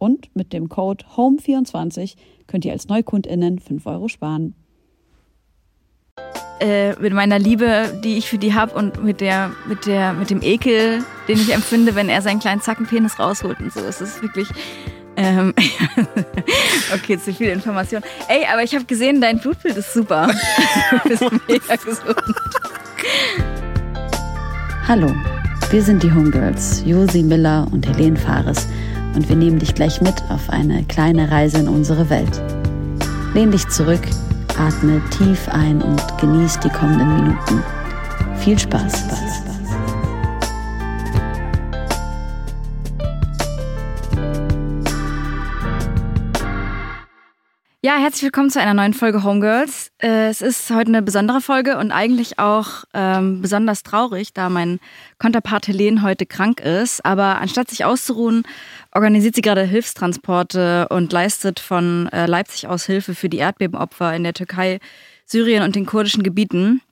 Und mit dem Code HOME24 könnt ihr als NeukundInnen 5 Euro sparen. Äh, mit meiner Liebe, die ich für die habe und mit der, mit der, mit dem Ekel, den ich empfinde, wenn er seinen kleinen Zackenpenis rausholt und so. Es ist wirklich. Ähm, okay, zu viel Information. Ey, aber ich habe gesehen, dein Blutbild ist super. du bist mega gesund. Hallo, wir sind die Homegirls, Josi Miller und Helene Fares und wir nehmen dich gleich mit auf eine kleine Reise in unsere Welt. Lehn dich zurück, atme tief ein und genieß die kommenden Minuten. Viel Spaß. Spaß. Ja, herzlich willkommen zu einer neuen Folge Homegirls. Äh, es ist heute eine besondere Folge und eigentlich auch ähm, besonders traurig, da mein Konterpart Helene heute krank ist. Aber anstatt sich auszuruhen, organisiert sie gerade Hilfstransporte und leistet von äh, Leipzig aus Hilfe für die Erdbebenopfer in der Türkei, Syrien und den kurdischen Gebieten.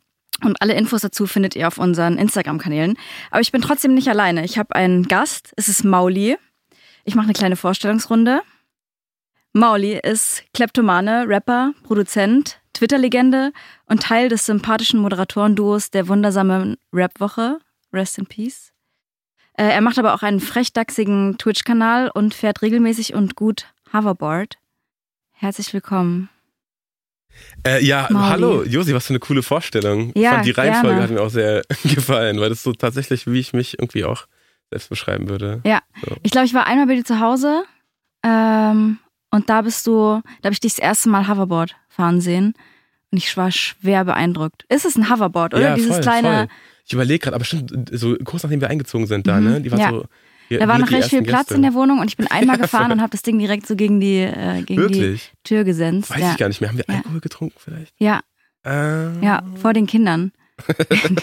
Und alle Infos dazu findet ihr auf unseren Instagram-Kanälen. Aber ich bin trotzdem nicht alleine. Ich habe einen Gast. Es ist Mauli. Ich mache eine kleine Vorstellungsrunde. Mauli ist Kleptomane, Rapper, Produzent, Twitter-Legende und Teil des sympathischen Moderatorenduos der wundersamen Rap-Woche. Rest in Peace. Äh, er macht aber auch einen frechdachsigen Twitch-Kanal und fährt regelmäßig und gut Hoverboard. Herzlich willkommen. Äh, ja, Mauli. hallo, Josi, was für eine coole Vorstellung. Ja, Fand die Reihenfolge gerne. hat mir auch sehr gefallen, weil das so tatsächlich, wie ich mich irgendwie auch selbst beschreiben würde. Ja, So. ich glaube, ich war einmal bei dir zu Hause ähm, und da bist du, da habe ich dich das erste Mal Hoverboard fahren sehen und ich war schwer beeindruckt. Ist es ein Hoverboard, oder? Ja, Dieses voll, kleine. voll. Ich überlege gerade, aber stimmt, so kurz nachdem wir eingezogen sind da, Mhm, ne? Die war ja. so. ja, Da war noch recht viel Platz Gäste. in der Wohnung und ich bin einmal Ja, gefahren voll. und habe das Ding direkt so gegen die, äh, gegen die? Tür gesenzt. Weiß ja. ich gar nicht mehr. Haben wir. Alkohol getrunken vielleicht? ja, Äh, ja, vor den Kindern.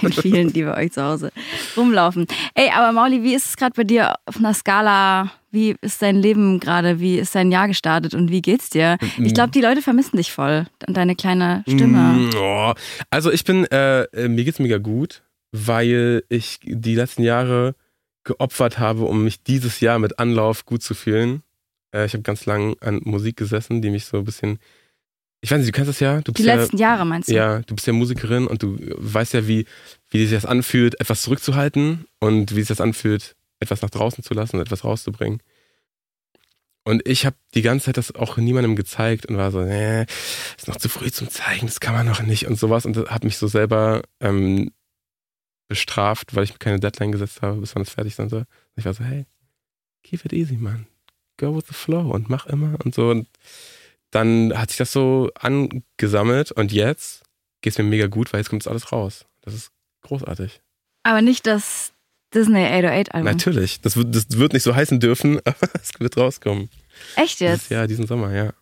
den vielen, die bei euch zu Hause rumlaufen. Ey, aber Mauli, wie ist es gerade bei dir auf einer Skala? Wie ist dein Leben gerade? Wie ist dein Jahr gestartet und wie geht's dir? Ich glaube, die Leute vermissen dich voll und deine kleine Stimme. Mm, oh. Also ich bin, äh, äh, mir geht's mega gut, weil ich die letzten Jahre geopfert habe, um mich dieses Jahr mit Anlauf gut zu fühlen. Äh, ich habe ganz lang an Musik gesessen, die mich so ein bisschen. Ich weiß nicht, du kennst das ja. Die bist ja, letzten Jahre meinst du? Ja, du bist ja Musikerin und du weißt ja, wie, wie sich das anfühlt, etwas zurückzuhalten und wie sich das anfühlt, etwas nach draußen zu lassen etwas rauszubringen. Und ich habe die ganze Zeit das auch niemandem gezeigt und war so, nee, ist noch zu früh zum Zeigen, das kann man noch nicht und sowas. Und habe mich so selber ähm, bestraft, weil ich mir keine Deadline gesetzt habe, bis wann es fertig sein soll. Und ich war so, hey, keep it easy, man. Go with the flow und mach immer und so. Und dann hat sich das so angesammelt und jetzt geht es mir mega gut, weil jetzt kommt das alles raus. Das ist großartig. Aber nicht das Disney 808-Album. Natürlich. Das wird, das wird nicht so heißen dürfen, aber es wird rauskommen. Echt jetzt? Jahr, diesen Sommer, ja.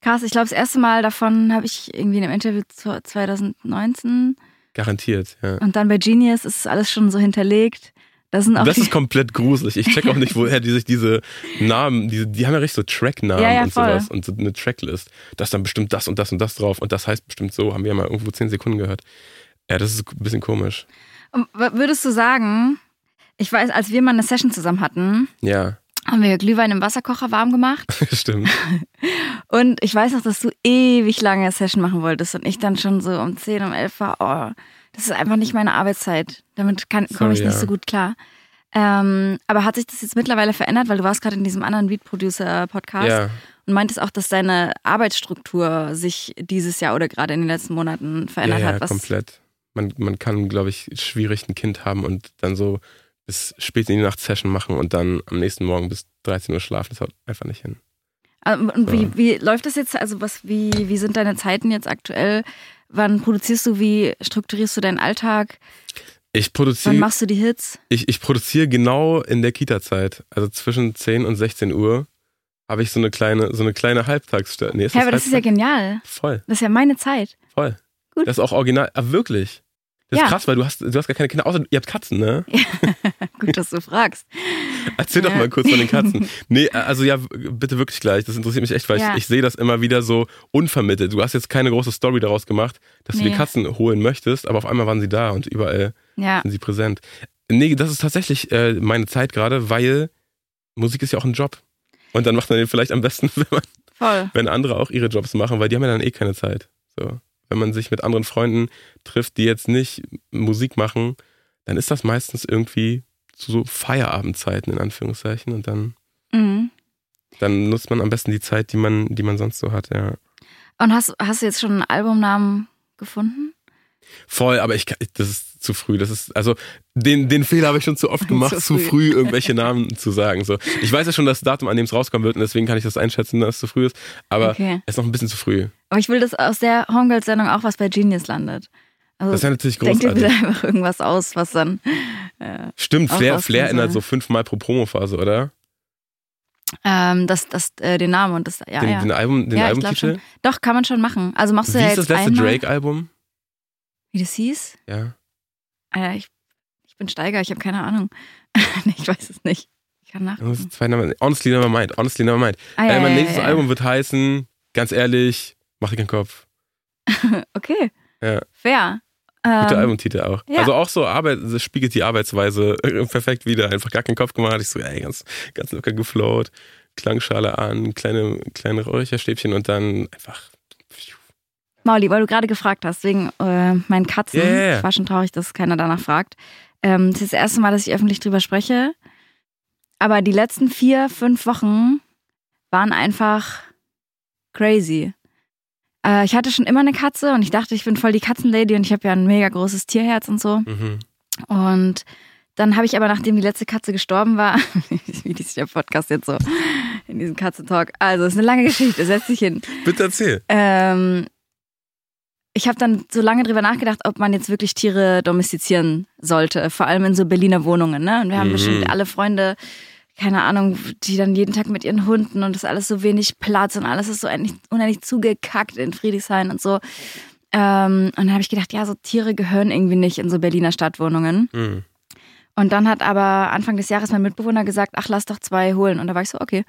Krass, ich glaube, das erste Mal davon habe ich irgendwie in einem Interview zu 2019 Garantiert, ja. und dann bei Genius ist alles schon so hinterlegt. Das sind auch Das ist komplett gruselig. Ich check auch nicht, woher die sich diese Namen, diese, die haben ja richtig so Tracknamen Ja, ja, und voll. sowas und so eine Tracklist. Da ist dann bestimmt das und das und das drauf und das heißt bestimmt so, haben wir ja mal irgendwo zehn Sekunden gehört. Ja, das ist ein bisschen komisch. Würdest du sagen, ich weiß, als wir mal eine Session zusammen hatten, Ja, haben wir Glühwein im Wasserkocher warm gemacht. stimmt. Und ich weiß noch, dass du ewig lange eine Session machen wolltest und ich dann schon so um 10, um 11 war, oh, das ist einfach nicht meine Arbeitszeit. Damit komme ich Sorry, nicht ja. so gut klar. Ähm, aber hat sich das jetzt mittlerweile verändert, weil du warst gerade in diesem anderen Beat Producer Podcast Ja. und meintest auch, dass deine Arbeitsstruktur sich dieses Jahr oder gerade in den letzten Monaten verändert ja, ja, hat. Was, komplett. Man, man kann, glaube ich, schwierig ein Kind haben und dann so bis spät in die Nacht Session machen und dann am nächsten Morgen bis 13 Uhr schlafen. Das haut einfach nicht hin. Ähm, Und wie, wie läuft das jetzt? Also was, wie, wie sind deine Zeiten jetzt aktuell? Wann produzierst du? Wie strukturierst du deinen Alltag? Ich Wann produziere machst du die Hits? ich, ich produziere genau in der Kita-Zeit. Also zwischen 10 und 16 Uhr habe ich so eine kleine, so eine kleine Halbtagsstelle. Nee, ist Hä, aber das ist ja genial. Voll, Das ist ja meine Zeit. voll. Gut. Das ist auch original. Ah, wirklich? Das Ja. ist krass, weil du hast, du hast gar keine Kinder, außer ihr habt Katzen, ne? Gut, dass du fragst. Erzähl doch Ja. mal kurz von den Katzen. Nee, also ja, bitte wirklich gleich. Das interessiert mich echt, weil Ja. ich, ich sehe das immer wieder so unvermittelt. Du hast jetzt keine große Story daraus gemacht, dass du Nee. die Katzen holen möchtest, aber auf einmal waren sie da und überall sind sie präsent. Nee, das ist tatsächlich äh, meine Zeit gerade, weil Musik ist ja auch ein Job. Und dann macht man den vielleicht am besten, wenn, man, wenn andere auch ihre Jobs machen, weil die haben ja dann eh keine Zeit. So. Wenn man sich mit anderen Freunden trifft, die jetzt nicht Musik machen, dann ist das meistens irgendwie zu so Feierabendzeiten in Anführungszeichen und dann Mhm. dann nutzt man am besten die Zeit, die man, die man sonst so hat, ja. Und hast, hast du jetzt schon einen Albumnamen gefunden? Voll, aber ich das ist zu früh. Das ist, also, den, den Fehler habe ich schon zu oft gemacht, Zu zu früh. früh irgendwelche Namen zu sagen. So. Ich weiß ja schon das Datum, an dem es rauskommen wird, und deswegen kann ich das einschätzen, dass es zu früh ist. Aber Okay. es ist noch ein bisschen zu früh. Aber ich will, dass aus der Homegirls-Sendung auch was bei Genius landet. Also Das ist ja natürlich denk dir großartig. bitte einfach irgendwas aus, was dann. Stimmt, auch Flair, Flair ändert so fünfmal pro Promophase, oder? Ähm, das, das, äh, den Namen und das, ja, den, ja. den Album, den ja, Albumtitel. Doch, kann man schon machen. Also machst du Wie ja ist jetzt das letzte Drake-Album? Wie das hieß? Ja. Äh, ich, ich bin Steiger, ich habe keine Ahnung. ich weiß es nicht. Ich kann nachgucken. Namen. Honestly Never Mind. Honestly Never Mind. Ah, ja, äh, mein ja, nächstes ja. Album wird heißen, ganz ehrlich, mach dir keinen Kopf. Okay. Ja. Fair. Guter Ähm, Albumtitel auch. ja. Also auch so Arbeit, das spiegelt die Arbeitsweise perfekt wieder. Einfach gar keinen Kopf gemacht. Ich so, ey, ganz, ganz locker geflowt, Klangschale an, kleine, kleine Räucherstäbchen und dann einfach. Mauli, weil du gerade gefragt hast, wegen äh, meinen Katzen. Ja. Ich war schon traurig, dass keiner danach fragt. Ähm, das ist das erste Mal, dass ich öffentlich drüber spreche. Aber die letzten vier, fünf Wochen waren einfach crazy. Äh, ich hatte schon immer eine Katze und ich dachte, ich bin voll die Katzenlady und ich habe ja ein mega großes Tierherz und so. Mhm. Und dann habe ich aber, nachdem die letzte Katze gestorben war, wie dieser Podcast jetzt so in diesem Katzentalk, also es ist eine lange Geschichte, setz dich hin. Bitte erzähl. Ähm, ich habe dann so lange drüber nachgedacht, ob man jetzt wirklich Tiere domestizieren sollte, vor allem in so Berliner Wohnungen. Ne? Und wir haben Mhm. bestimmt alle Freunde, keine Ahnung, die dann jeden Tag mit ihren Hunden und das ist alles so wenig Platz und alles ist so unendlich, unendlich zugekackt in Friedrichshain und so. Ähm, und dann habe ich gedacht, ja, so Tiere gehören irgendwie nicht in so Berliner Stadtwohnungen. Mhm. Und dann hat aber Anfang des Jahres mein Mitbewohner gesagt, ach, lass doch zwei holen. Und da war ich so, okay.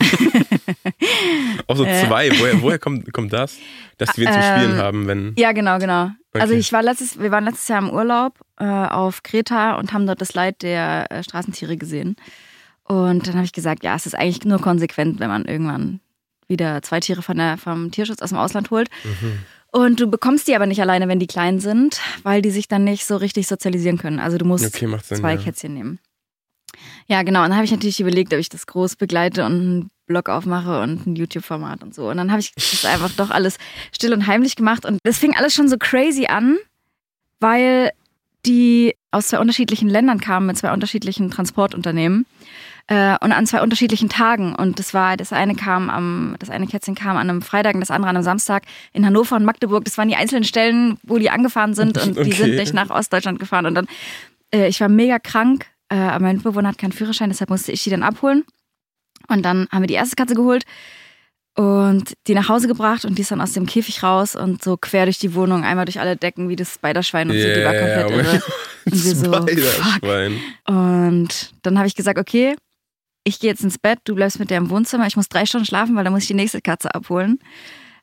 Auch so Äh. zwei. Woher, woher kommt, kommt das? Dass wir zum Spielen Ähm, haben, wenn. Ja, genau, genau. Also Okay. ich war letztes, wir waren letztes Jahr im Urlaub äh, auf Kreta und haben dort das Leid der äh, Straßentiere gesehen. Und dann habe ich gesagt, ja, es ist eigentlich nur konsequent, wenn man irgendwann wieder zwei Tiere von der, vom Tierschutz aus dem Ausland holt. Mhm. Und du bekommst die aber nicht alleine, wenn die klein sind, weil die sich dann nicht so richtig sozialisieren können. Also du musst Okay, Sinn. zwei ja. Kätzchen nehmen. Ja, genau. Und dann habe ich natürlich überlegt, ob ich das groß begleite und Blog aufmache und ein YouTube-Format und so. Und dann habe ich das einfach doch alles still und heimlich gemacht. Und das fing alles schon so crazy an, weil die aus zwei unterschiedlichen Ländern kamen mit zwei unterschiedlichen Transportunternehmen äh, und an zwei unterschiedlichen Tagen. Und das war, das eine kam am, das eine Kätzchen kam an einem Freitag und das andere an einem Samstag in Hannover und Magdeburg. Das waren die einzelnen Stellen, wo die angefahren sind und die Okay. sind nicht nach Ostdeutschland gefahren. Und dann, äh, ich war mega krank, äh, aber mein Mitbewohner hat keinen Führerschein, deshalb musste ich die dann abholen. Und dann haben wir die erste Katze geholt und die nach Hause gebracht und die ist dann aus dem Käfig raus und so quer durch die Wohnung, einmal durch alle Decken wie das Spiderschwein und so, die war Yeah, komplett irre. Und wir so, Spider-Schwein. Und dann habe ich gesagt, okay, ich gehe jetzt ins Bett, du bleibst mit der im Wohnzimmer, ich muss drei Stunden schlafen, weil dann muss ich die nächste Katze abholen.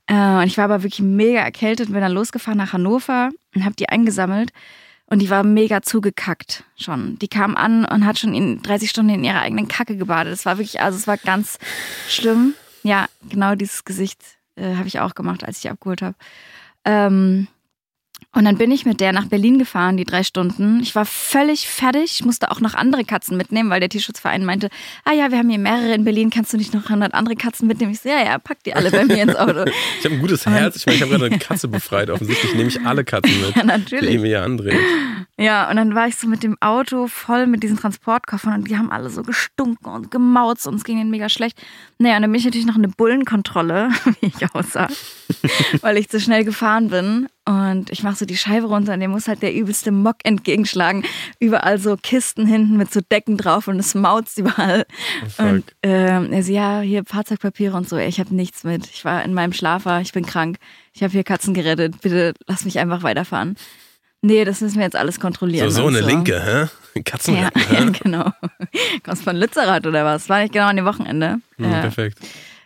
Äh, und ich war aber wirklich mega erkältet und bin dann losgefahren nach Hannover und habe die eingesammelt. Und die war mega zugekackt schon. Die kam an und hat schon in 30 Stunden in ihrer eigenen Kacke gebadet. Es war wirklich, also es war ganz schlimm. Ja, genau dieses Gesicht äh, habe ich auch gemacht, als ich abgeholt habe. Ähm, Und dann bin ich mit der nach Berlin gefahren, die drei Stunden. Ich war völlig fertig. Ich musste auch noch andere Katzen mitnehmen, weil der Tierschutzverein meinte, ah ja, wir haben hier mehrere in Berlin, kannst du nicht noch 100 andere Katzen mitnehmen? Ich so, ja, ja, pack die alle bei mir ins Auto. ich habe ein gutes Herz. Ich meine, ich habe gerade eine Katze befreit. Offensichtlich nehme ich alle Katzen mit. Ja, natürlich. Die mir ja andreht. Ja, und dann war ich so mit dem Auto voll mit diesen Transportkoffern und die haben alle so gestunken und gemauzt und es ging ihnen mega schlecht. Naja, und dann bin ich natürlich noch eine Bullenkontrolle, wie ich aussah, weil ich zu schnell gefahren bin. Und ich mache so die Scheibe runter und dem muss halt der übelste Mock entgegenschlagen. Überall so Kisten hinten mit so Decken drauf und es mauzt überall. Oh, und ähm, er so, ja, hier Fahrzeugpapiere und so. Ich habe nichts mit. Ich war in meinem Schlafer, ich bin krank. Ich habe hier Katzen gerettet. Bitte lass mich einfach weiterfahren. Nee, das müssen wir jetzt alles kontrollieren. So, so eine so. Linke, hä? Katzen. Ja, ja, genau. Kommst von Lützerath oder was? War nicht genau an dem Wochenende. Hm, ja. Perfekt.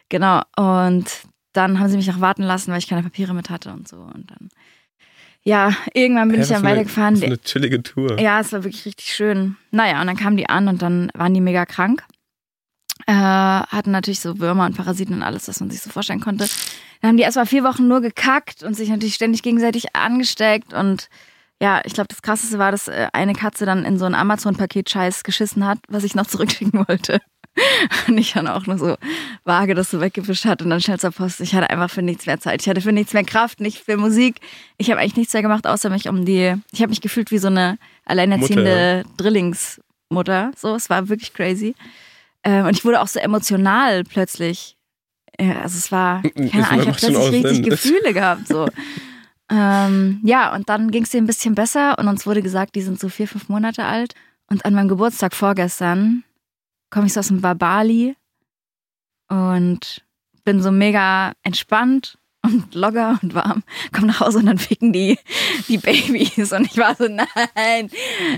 Genau. Und dann haben sie mich auch warten lassen, weil ich keine Papiere mit hatte und so. Und dann ja, irgendwann bin Hä, ich dann weitergefahren. Das ist eine chillige Tour. Ja, es war wirklich richtig schön. Naja, und dann kamen die an und dann waren die mega krank. Äh, hatten natürlich so Würmer und Parasiten und alles, was man sich so vorstellen konnte. Dann haben die erstmal vier Wochen nur gekackt und sich natürlich ständig gegenseitig angesteckt. Und ja, ich glaube, das Krasseste war, dass äh, eine Katze dann in so ein Amazon-Paket Scheiß geschissen hat, was ich noch zurückschicken wollte. Und ich dann auch nur so vage das so weggewischt hat und dann schnell zur Post. Ich hatte einfach für nichts mehr Zeit. Ich hatte für nichts mehr Kraft, nicht für Musik. Ich habe eigentlich nichts mehr gemacht, außer mich um die. Ich habe mich gefühlt wie so eine alleinerziehende Mutter. Drillingsmutter. So, es war wirklich crazy. Ähm, und ich wurde auch so emotional plötzlich. Also es war, keine Ahnung, ich habe plötzlich richtig Gefühle gehabt. So. ähm, ja, und dann ging es dir ein bisschen besser und uns wurde gesagt, die sind so vier, fünf Monate alt. Und an meinem Geburtstag vorgestern komme ich so aus dem Bali und bin so mega entspannt und locker und warm, komm nach Hause und dann ficken die, die Babys. Und ich war so, nein,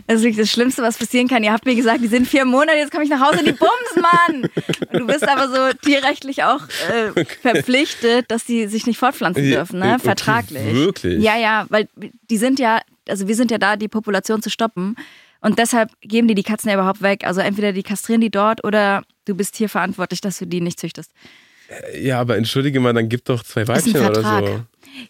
das ist wirklich das Schlimmste, was passieren kann. Ihr habt mir gesagt, die sind vier Monate, jetzt komme ich nach Hause, die Bums, Mann! Und du bist aber so tierrechtlich auch äh, verpflichtet, dass die sich nicht fortpflanzen dürfen, ne? Okay, Vertraglich. Wirklich? Ja, ja, weil die sind ja, also wir sind ja da, die Population zu stoppen. Und deshalb geben die die Katzen ja überhaupt weg. Also entweder die kastrieren die dort oder du bist hier verantwortlich, dass du die nicht züchtest. Äh, ja, aber entschuldige mal, dann gib doch zwei Weibchen oder so.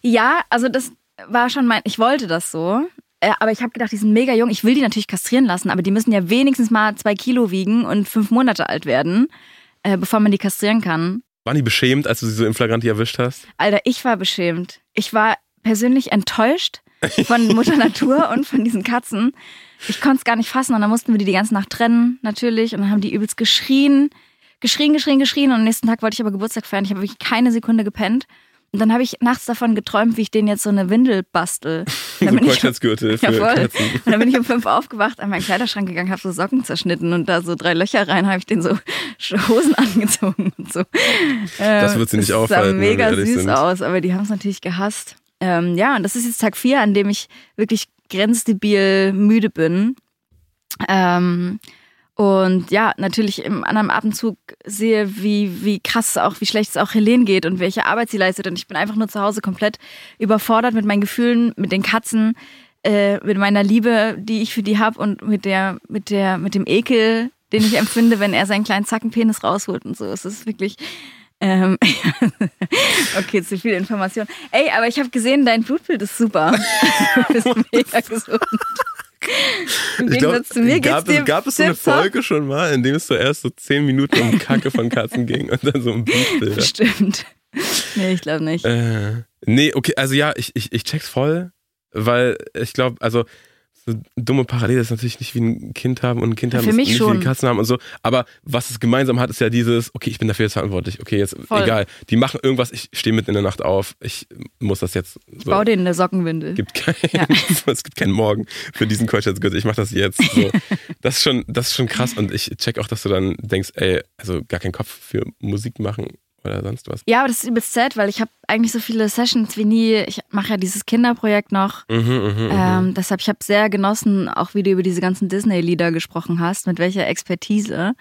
Ja, also das war schon mein, ich wollte das so. Äh, aber ich habe gedacht, die sind mega jung. Ich will die natürlich kastrieren lassen, aber die müssen ja wenigstens mal zwei Kilo wiegen und fünf Monate alt werden, äh, bevor man die kastrieren kann. Waren die beschämt, als du sie so im Flagranti erwischt hast? Alter, ich war beschämt. Ich war persönlich enttäuscht von Mutter Natur und von diesen Katzen. Ich konnte es gar nicht fassen und dann mussten wir die die ganze Nacht trennen, natürlich. Und dann haben die übelst geschrien, geschrien, geschrien, geschrien. Und am nächsten Tag wollte ich aber Geburtstag feiern. Ich habe wirklich keine Sekunde gepennt. Und dann habe ich nachts davon geträumt, wie ich denen jetzt so eine Windel bastel. Dann so Kreuzheitsgürtel für ja, Katzen. Und dann bin ich um fünf aufgewacht, an meinen Kleiderschrank gegangen, habe so Socken zerschnitten und da so drei Löcher rein, habe ich den so Hosen angezogen und so. Das wird sie nicht aufhalten. Das sah mega süß sind. aus, aber die haben es natürlich gehasst. Ähm, ja, und das ist jetzt Tag vier, an dem ich wirklich grenzdebil müde bin. Ähm, und ja, natürlich im anderen Atemzug sehe, wie, wie krass auch, wie schlecht es auch Helene geht und welche Arbeit sie leistet. Und ich bin einfach nur zu Hause komplett überfordert mit meinen Gefühlen, mit den Katzen, äh, mit meiner Liebe, die ich für die habe und mit der, mit der, mit dem Ekel, den ich empfinde, wenn er seinen kleinen Zackenpenis rausholt und so. Es ist wirklich ähm, okay, zu viel Information. Ey, aber ich habe gesehen, dein Blutbild ist super. du bist mega gesund. Im ich glaub, zu mir gab es, gab es so eine Folge schon mal, in dem es zuerst so zehn Minuten um Kacke von Katzen ging und dann so um Blutbilder. Stimmt. Nee, ich glaube nicht. Äh, nee, okay, also ja, ich, ich, ich check's voll, weil ich glaube, also so dumme Parallele ist natürlich nicht wie ein Kind haben und ein Kind haben Für ist mich nicht schon. wie ein Katzen haben und so. Aber was es gemeinsam hat, ist ja dieses, okay, ich bin dafür jetzt verantwortlich. Okay, jetzt Voll. egal. Die machen irgendwas, ich stehe mitten in der Nacht auf. Ich muss das jetzt. So. Ich baue denen eine Sockenwindel. Gibt kein, ja. es gibt keinen Morgen für diesen Keuschheitsgürtel. Ich mache das jetzt. So. das, ist schon, das ist schon krass und ich check auch, dass du dann denkst, ey, also gar keinen Kopf für Musik machen oder sonst was. Ja, aber das ist übelst sad, weil ich habe eigentlich so viele Sessions wie nie. Ich mache ja dieses Kinderprojekt noch. Mhm, mh, mhm. ähm, deshalb, ich habe sehr genossen, auch wie du über diese ganzen Disney-Lieder gesprochen hast, mit welcher Expertise.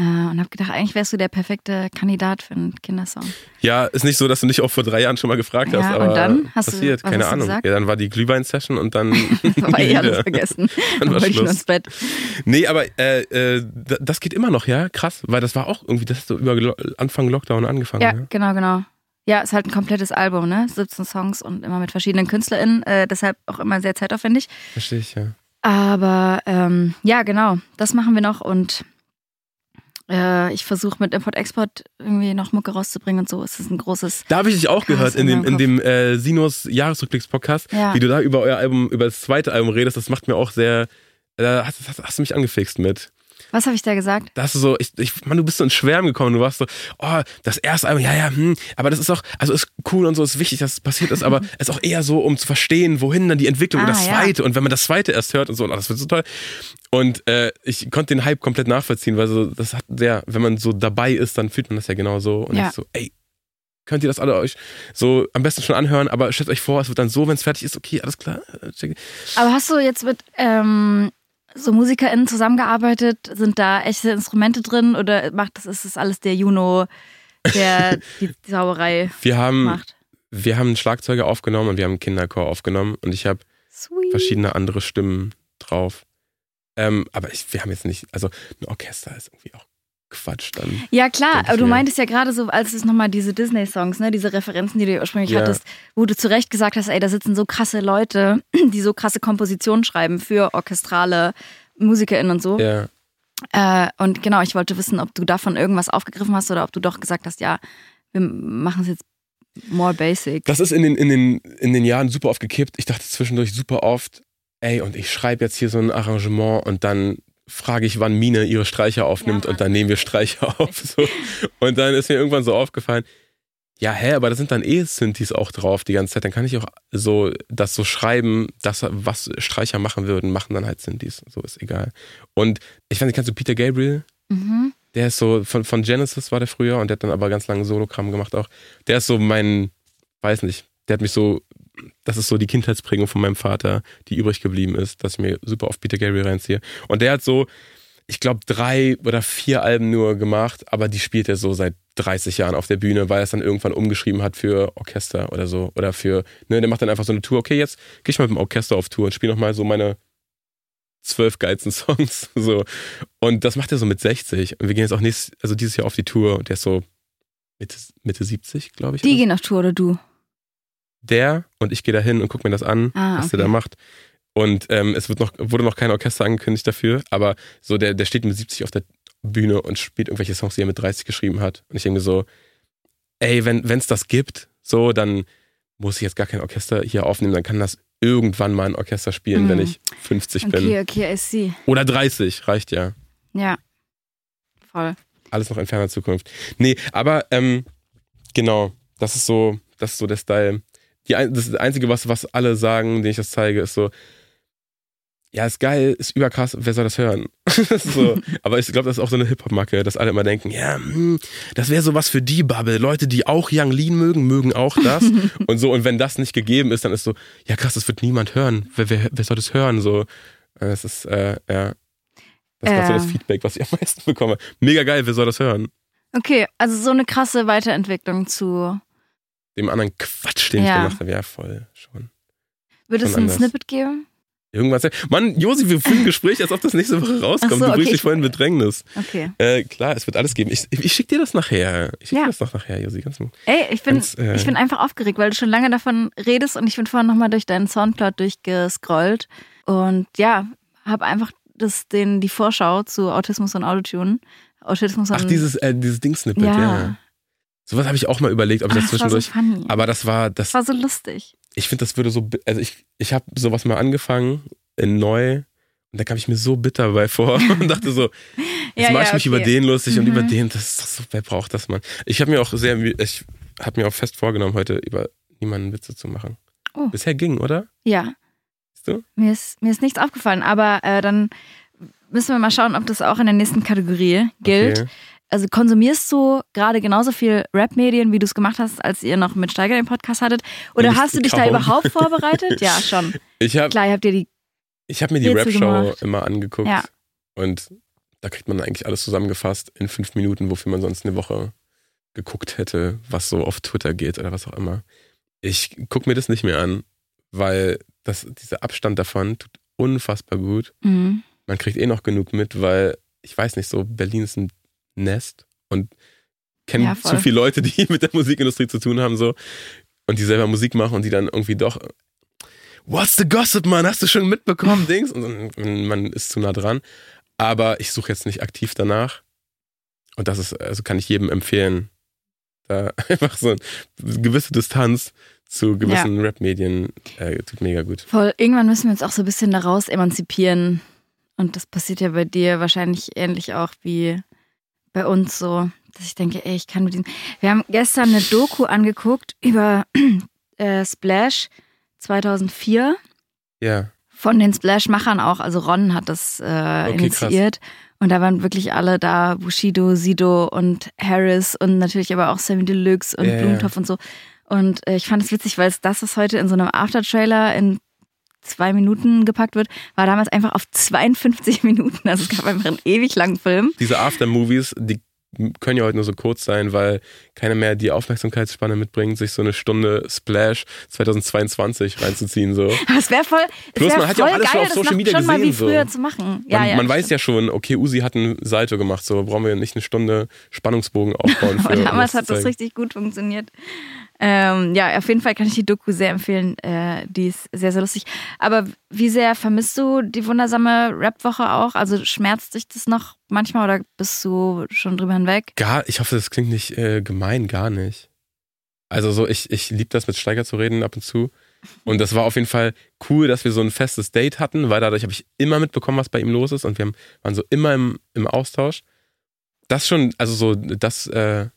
Äh, und habe gedacht, eigentlich wärst du der perfekte Kandidat für einen Kindersong. Ja, ist nicht so, dass du nicht auch vor drei Jahren schon mal gefragt ja, hast, aber und dann hast passiert, du, keine Ahnung. Ja, dann war die Glühwein-Session und dann war eh alles vergessen. dann war Schluss. ins Bett. Nee, aber äh, äh, das geht immer noch, ja, krass, weil das war auch irgendwie, das ist so über Anfang Lockdown angefangen. Ja, ja? genau, genau. Ja, ist halt ein komplettes Album, ne? 17 Songs und immer mit verschiedenen KünstlerInnen. Äh, deshalb auch immer sehr zeitaufwendig. Verstehe ich, ja. Aber ähm, ja, genau, das machen wir noch und äh, ich versuche mit Import-Export irgendwie noch Mucke rauszubringen und so. Es ist ein großes. Da habe ich dich auch Chaos gehört in dem, in dem äh, Sinus Jahresrückblicks-Podcast, Ja. wie du da über euer Album, über das zweite Album redest. Das macht mir auch sehr. Da hast, hast, hast du mich angefixt mit. Was habe ich da gesagt? Da hast du so, ich, ich, Mann, du bist so ins Schwärmen gekommen. Du warst so, oh, das erste Album, ja, ja, hm, aber das ist auch, also ist cool und so, ist wichtig, dass es passiert ist, aber es ist auch eher so, um zu verstehen, wohin dann die Entwicklung und Ah, das ja. zweite. Und wenn man das zweite erst hört und so, oh, das wird so toll. Und äh, ich konnte den Hype komplett nachvollziehen, weil so, das hat der, wenn man so dabei ist, dann fühlt man das ja genau so. Und Ja. ich so, ey, könnt ihr das alle euch so am besten schon anhören, aber stellt euch vor, es wird dann so, wenn es fertig ist, okay, alles klar. check. Aber hast du jetzt mit ähm, so MusikerInnen zusammengearbeitet? Sind da echte Instrumente drin oder macht das, ist das alles der Juno, der die Sauerei Wir haben, macht? wir haben einen Schlagzeuger aufgenommen und wir haben einen Kinderchor aufgenommen und ich habe verschiedene andere Stimmen drauf. Ähm, aber ich, wir haben jetzt nicht, also ein Orchester ist irgendwie auch Quatsch dann. Ja, klar, aber du meintest ja gerade so, als es nochmal diese Disney-Songs, ne, diese Referenzen, die du ursprünglich Ja. hattest, wo du zu Recht gesagt hast, ey, da sitzen so krasse Leute, die so krasse Kompositionen schreiben für orchestrale MusikerInnen und so. Ja. Äh, und genau, ich wollte wissen, ob du davon irgendwas aufgegriffen hast oder ob du doch gesagt hast, ja, wir machen es jetzt more basic. Das ist in den, in, den, in den Jahren super oft gekippt. Ich dachte zwischendurch super oft, ey, und ich schreibe jetzt hier so ein Arrangement und dann frage ich, wann Mine ihre Streicher aufnimmt Ja, und dann nehmen wir Streicher auf. So. Und dann ist mir irgendwann so aufgefallen, ja, hä, aber da sind dann eh Synthes auch drauf die ganze Zeit. Dann kann ich auch so das so schreiben, das, was Streicher machen würden, machen dann halt Synthes. So ist egal. Und ich weiß nicht, kennst du Peter Gabriel? Mhm. Der ist so, von, von Genesis war der früher und der hat dann aber ganz lange Solokram gemacht auch. Der ist so mein, weiß nicht, der hat mich so, das ist so die Kindheitsprägung von meinem Vater, die übrig geblieben ist, dass ich mir super auf Peter Gabriel reinziehe. Und der hat so, ich glaube, drei oder vier Alben nur gemacht, aber die spielt er so seit 30 Jahren auf der Bühne, weil er es dann irgendwann umgeschrieben hat für Orchester oder so. Oder für, ne, der macht dann einfach so eine Tour. Okay, jetzt gehe ich mal mit dem Orchester auf Tour und spiele nochmal so meine zwölf geilsten Songs. So. Und das macht er so mit 60. Und wir gehen jetzt auch nächstes, also dieses Jahr auf die Tour und der ist so Mitte, Mitte 70, glaube ich. Die gehen auf Tour oder du? Der und ich gehe da hin und gucke mir das an, Ah, was der okay. da macht. Und ähm, es wird noch, wurde noch kein Orchester angekündigt dafür, aber so der, der steht mit 70 auf der Bühne und spielt irgendwelche Songs, die er mit 30 geschrieben hat. Und ich denke so, ey, wenn es das gibt, so, dann muss ich jetzt gar kein Orchester hier aufnehmen, dann kann das irgendwann mal ein Orchester spielen, Mhm. wenn ich 50 bin. Okay, okay, I see. Oder 30, reicht ja. Ja. Voll. Alles noch in ferner Zukunft. Nee, aber ähm, genau, das ist so, das ist so der Style. Die, das, Einzige, was, was alle sagen, denen ich das zeige, ist so, ja, ist geil, ist überkrass, wer soll das hören? so, aber ich glaube, das ist auch so eine Hip-Hop-Macke, dass alle immer denken, ja, hm, das wäre sowas für die Bubble. Leute, die auch Young Lean mögen, mögen auch das. und so, und wenn das nicht gegeben ist, dann ist so, ja krass, das wird niemand hören. Wer, wer, wer soll das hören? So, äh, das ist, äh, ja. Das ist grad so das Ähm. Feedback, was ich am meisten bekomme. Mega geil, wer soll das hören? Okay, also so eine krasse Weiterentwicklung zu. Dem anderen Quatsch, den Ja. ich gemacht habe. Ja, voll, schon. Wird es ein anders. Snippet geben? Irgendwas. Mann, Josi, wir führen ein Gespräch, als ob das nächste Woche rauskommt. So, du bringst okay, dich voll in Bedrängnis. Okay. Äh, klar, es wird alles geben. Ich, ich schick dir das nachher. Ich schick Ja. dir das noch nachher, Josi. Ganz Ey, ich bin, Ganz, äh, ich bin einfach aufgeregt, weil du schon lange davon redest und ich bin vorhin nochmal durch deinen Soundcloud durchgescrollt und ja, habe einfach das, den, die Vorschau zu Autismus und Autotune. Autismus und Ach, dieses, äh, dieses Ding-Snippet, ja. ja. Sowas habe ich auch mal überlegt, ob ich Ach, das das war so zwischendurch. funny. aber das war, das, das war so lustig. ich finde, das würde so, also ich, ich habe sowas mal angefangen in neu und da kam ich mir so bitter bei vor und dachte so, jetzt Ja, mache ja, ich mich okay. über den lustig und Mhm. über den, das so, wer braucht das, Mann? Ich habe mir auch sehr, ich habe mir auch fest vorgenommen, heute über niemanden Witze zu machen. Oh. Bisher ging, oder? Ja. Siehst du? Mir ist, mir ist nichts aufgefallen, aber äh, dann müssen wir mal schauen, ob das auch in der nächsten Kategorie gilt. Okay. Also konsumierst du gerade genauso viel Rap-Medien, wie du es gemacht hast, als ihr noch mit Steiger den Podcast hattet? Oder hast du dich da kaum. überhaupt vorbereitet? Ja, schon. Ich habe Klar, habt ihr die. ich hab mir die Rap-Show immer angeguckt Ja. und da kriegt man eigentlich alles zusammengefasst in fünf Minuten, wofür man sonst eine Woche geguckt hätte, was so auf Twitter geht oder was auch immer. Ich gucke mir das nicht mehr an, weil das, dieser Abstand davon tut unfassbar gut. Mhm. Man kriegt eh noch genug mit, weil ich weiß nicht, so Berlin ist ein Nest und kenne Ja, zu viele Leute, die mit der Musikindustrie zu tun haben so und die selber Musik machen und die dann irgendwie doch What's the gossip, man? Hast du schon mitbekommen, Dings? Und man ist zu nah dran. Aber ich suche jetzt nicht aktiv danach. Und das ist, also kann ich jedem empfehlen, da einfach so eine gewisse Distanz zu gewissen Rap-Medien äh, tut mega gut. Voll, irgendwann müssen wir uns auch so ein bisschen daraus emanzipieren. Und das passiert ja bei dir wahrscheinlich ähnlich auch wie bei uns so, dass ich denke, ey, ich kann mit diesem. Wir haben gestern eine Doku angeguckt über äh, Splash 2004 Ja, von den Splash-Machern auch. Also Ron hat das äh, Okay, initiiert. Und da waren wirklich alle da, Bushido, Sido und Harris und natürlich aber auch Sammy Deluxe und ja. Blumentopf und so. Und äh, ich fand es witzig, weil es das, was heute in so einem After-Trailer in zwei Minuten gepackt wird, war damals einfach auf 52 Minuten. Also es gab einfach einen ewig langen Film. diese After-Movies, die können ja heute nur so kurz sein, weil keiner mehr die Aufmerksamkeitsspanne mitbringt, sich so eine Stunde Splash 2022 reinzuziehen. So. Es wäre voll, Plus, wär man hat ja auch alles schon geil, auf das Social Media schon mal wie gesehen, so. früher zu machen. Ja, man ja, man weiß ja schon, okay, Uzi hat ein Salto gemacht, so brauchen wir nicht eine Stunde Spannungsbogen aufbauen. Für, damals hat das richtig gut funktioniert. Ähm, ja, auf jeden Fall kann ich die Doku sehr empfehlen. Äh, die ist sehr, sehr lustig. Aber wie sehr vermisst du die wundersame Rap-Woche auch? Also schmerzt dich das noch manchmal oder bist du schon drüber hinweg? Gar, ich hoffe, das klingt nicht äh, gemein, gar nicht. Also so, ich, ich liebe das, mit Steiger zu reden ab und zu. Und das war auf jeden Fall cool, dass wir so ein festes Date hatten, weil dadurch habe ich immer mitbekommen, was bei ihm los ist und wir haben, waren so immer im, im Austausch. Das schon, also so, das, äh,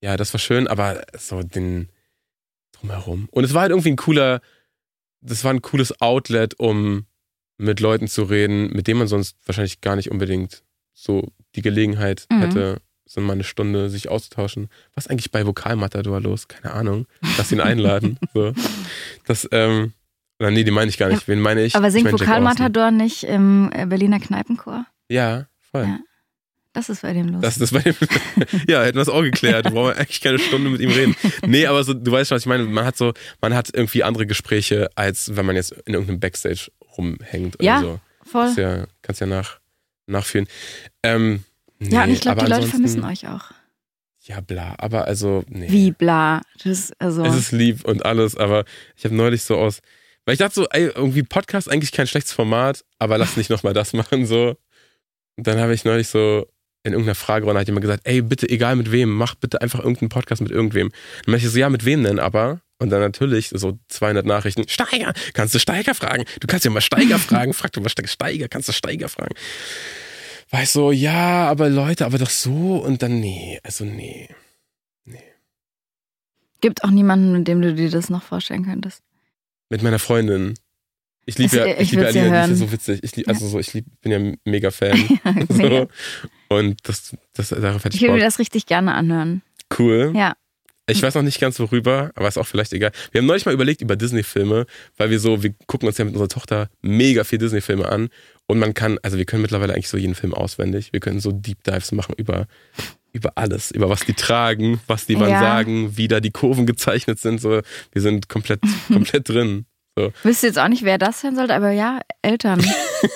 ja, das war schön, aber so den drumherum. Und es war halt irgendwie ein cooler, das war ein cooles Outlet, um mit Leuten zu reden, mit denen man sonst wahrscheinlich gar nicht unbedingt so die Gelegenheit Mhm. hätte, so mal eine Stunde sich auszutauschen. Was ist eigentlich bei Vokalmatador los? Keine Ahnung. Lass ihn einladen. so. Das, ähm, oder nee, die meine ich gar nicht. Wen meine ich? Aber Ich singt Jack Austin. Vokalmatador nicht im äh, Berliner Kneipenchor? Ja, voll. Ja. Das ist bei dem los. Das, das bei dem, ja, hätten wir es auch geklärt. Da brauchen wir eigentlich keine Stunde mit ihm reden. Nee, aber so, du weißt schon, was ich meine. Man hat so, man hat irgendwie andere Gespräche, als wenn man jetzt in irgendeinem Backstage rumhängt Ja, oder so. Voll. Kannst ja, kannst ja nach, nachführen. Ähm, nee, ja, und ich glaube, die Leute vermissen euch auch. Ja, bla. Aber also, nee. Wie bla. Das, also, Es ist lieb und alles, aber ich habe neulich so aus, weil ich dachte so, ey, irgendwie Podcast eigentlich kein schlechtes Format, aber lass nicht nochmal das machen, so. Und dann habe ich neulich so in irgendeiner Fragerunde hat jemand gesagt, ey, bitte, egal mit wem, mach bitte einfach irgendeinen Podcast mit irgendwem. Dann meinte ich so, ja, mit wem denn aber? Und dann natürlich so 200 Nachrichten, Steiger, kannst du Steiger fragen? Du kannst ja mal Steiger fragen, frag du mal Steiger, kannst du Steiger fragen? War ich so, ja, aber Leute, aber doch so und dann, nee, also nee. gibt auch niemanden, mit dem du dir das noch vorstellen könntest. Mit meiner Freundin. Ich liebe ja, ich ich liebe ja Alina, die ist hören. so witzig. Ich lieb, also so, ich lieb, bin ja mega Fan. Mega. so. Und das, das, darauf hätte Ich ich würde mir das richtig gerne anhören. Cool. Ja. Ich weiß noch nicht ganz worüber, aber ist auch vielleicht egal. Wir haben neulich mal überlegt über Disney-Filme, weil wir so, wir gucken uns ja mit unserer Tochter mega viel Disney-Filme an und man kann, also wir können mittlerweile eigentlich so jeden Film auswendig. Wir können so Deep Dives machen über, über alles, über was die tragen, was die wann Ja. sagen, wie da die Kurven gezeichnet sind. So, wir sind komplett, komplett drin. Wüsste jetzt auch nicht, wer das sein sollte, aber ja, Eltern.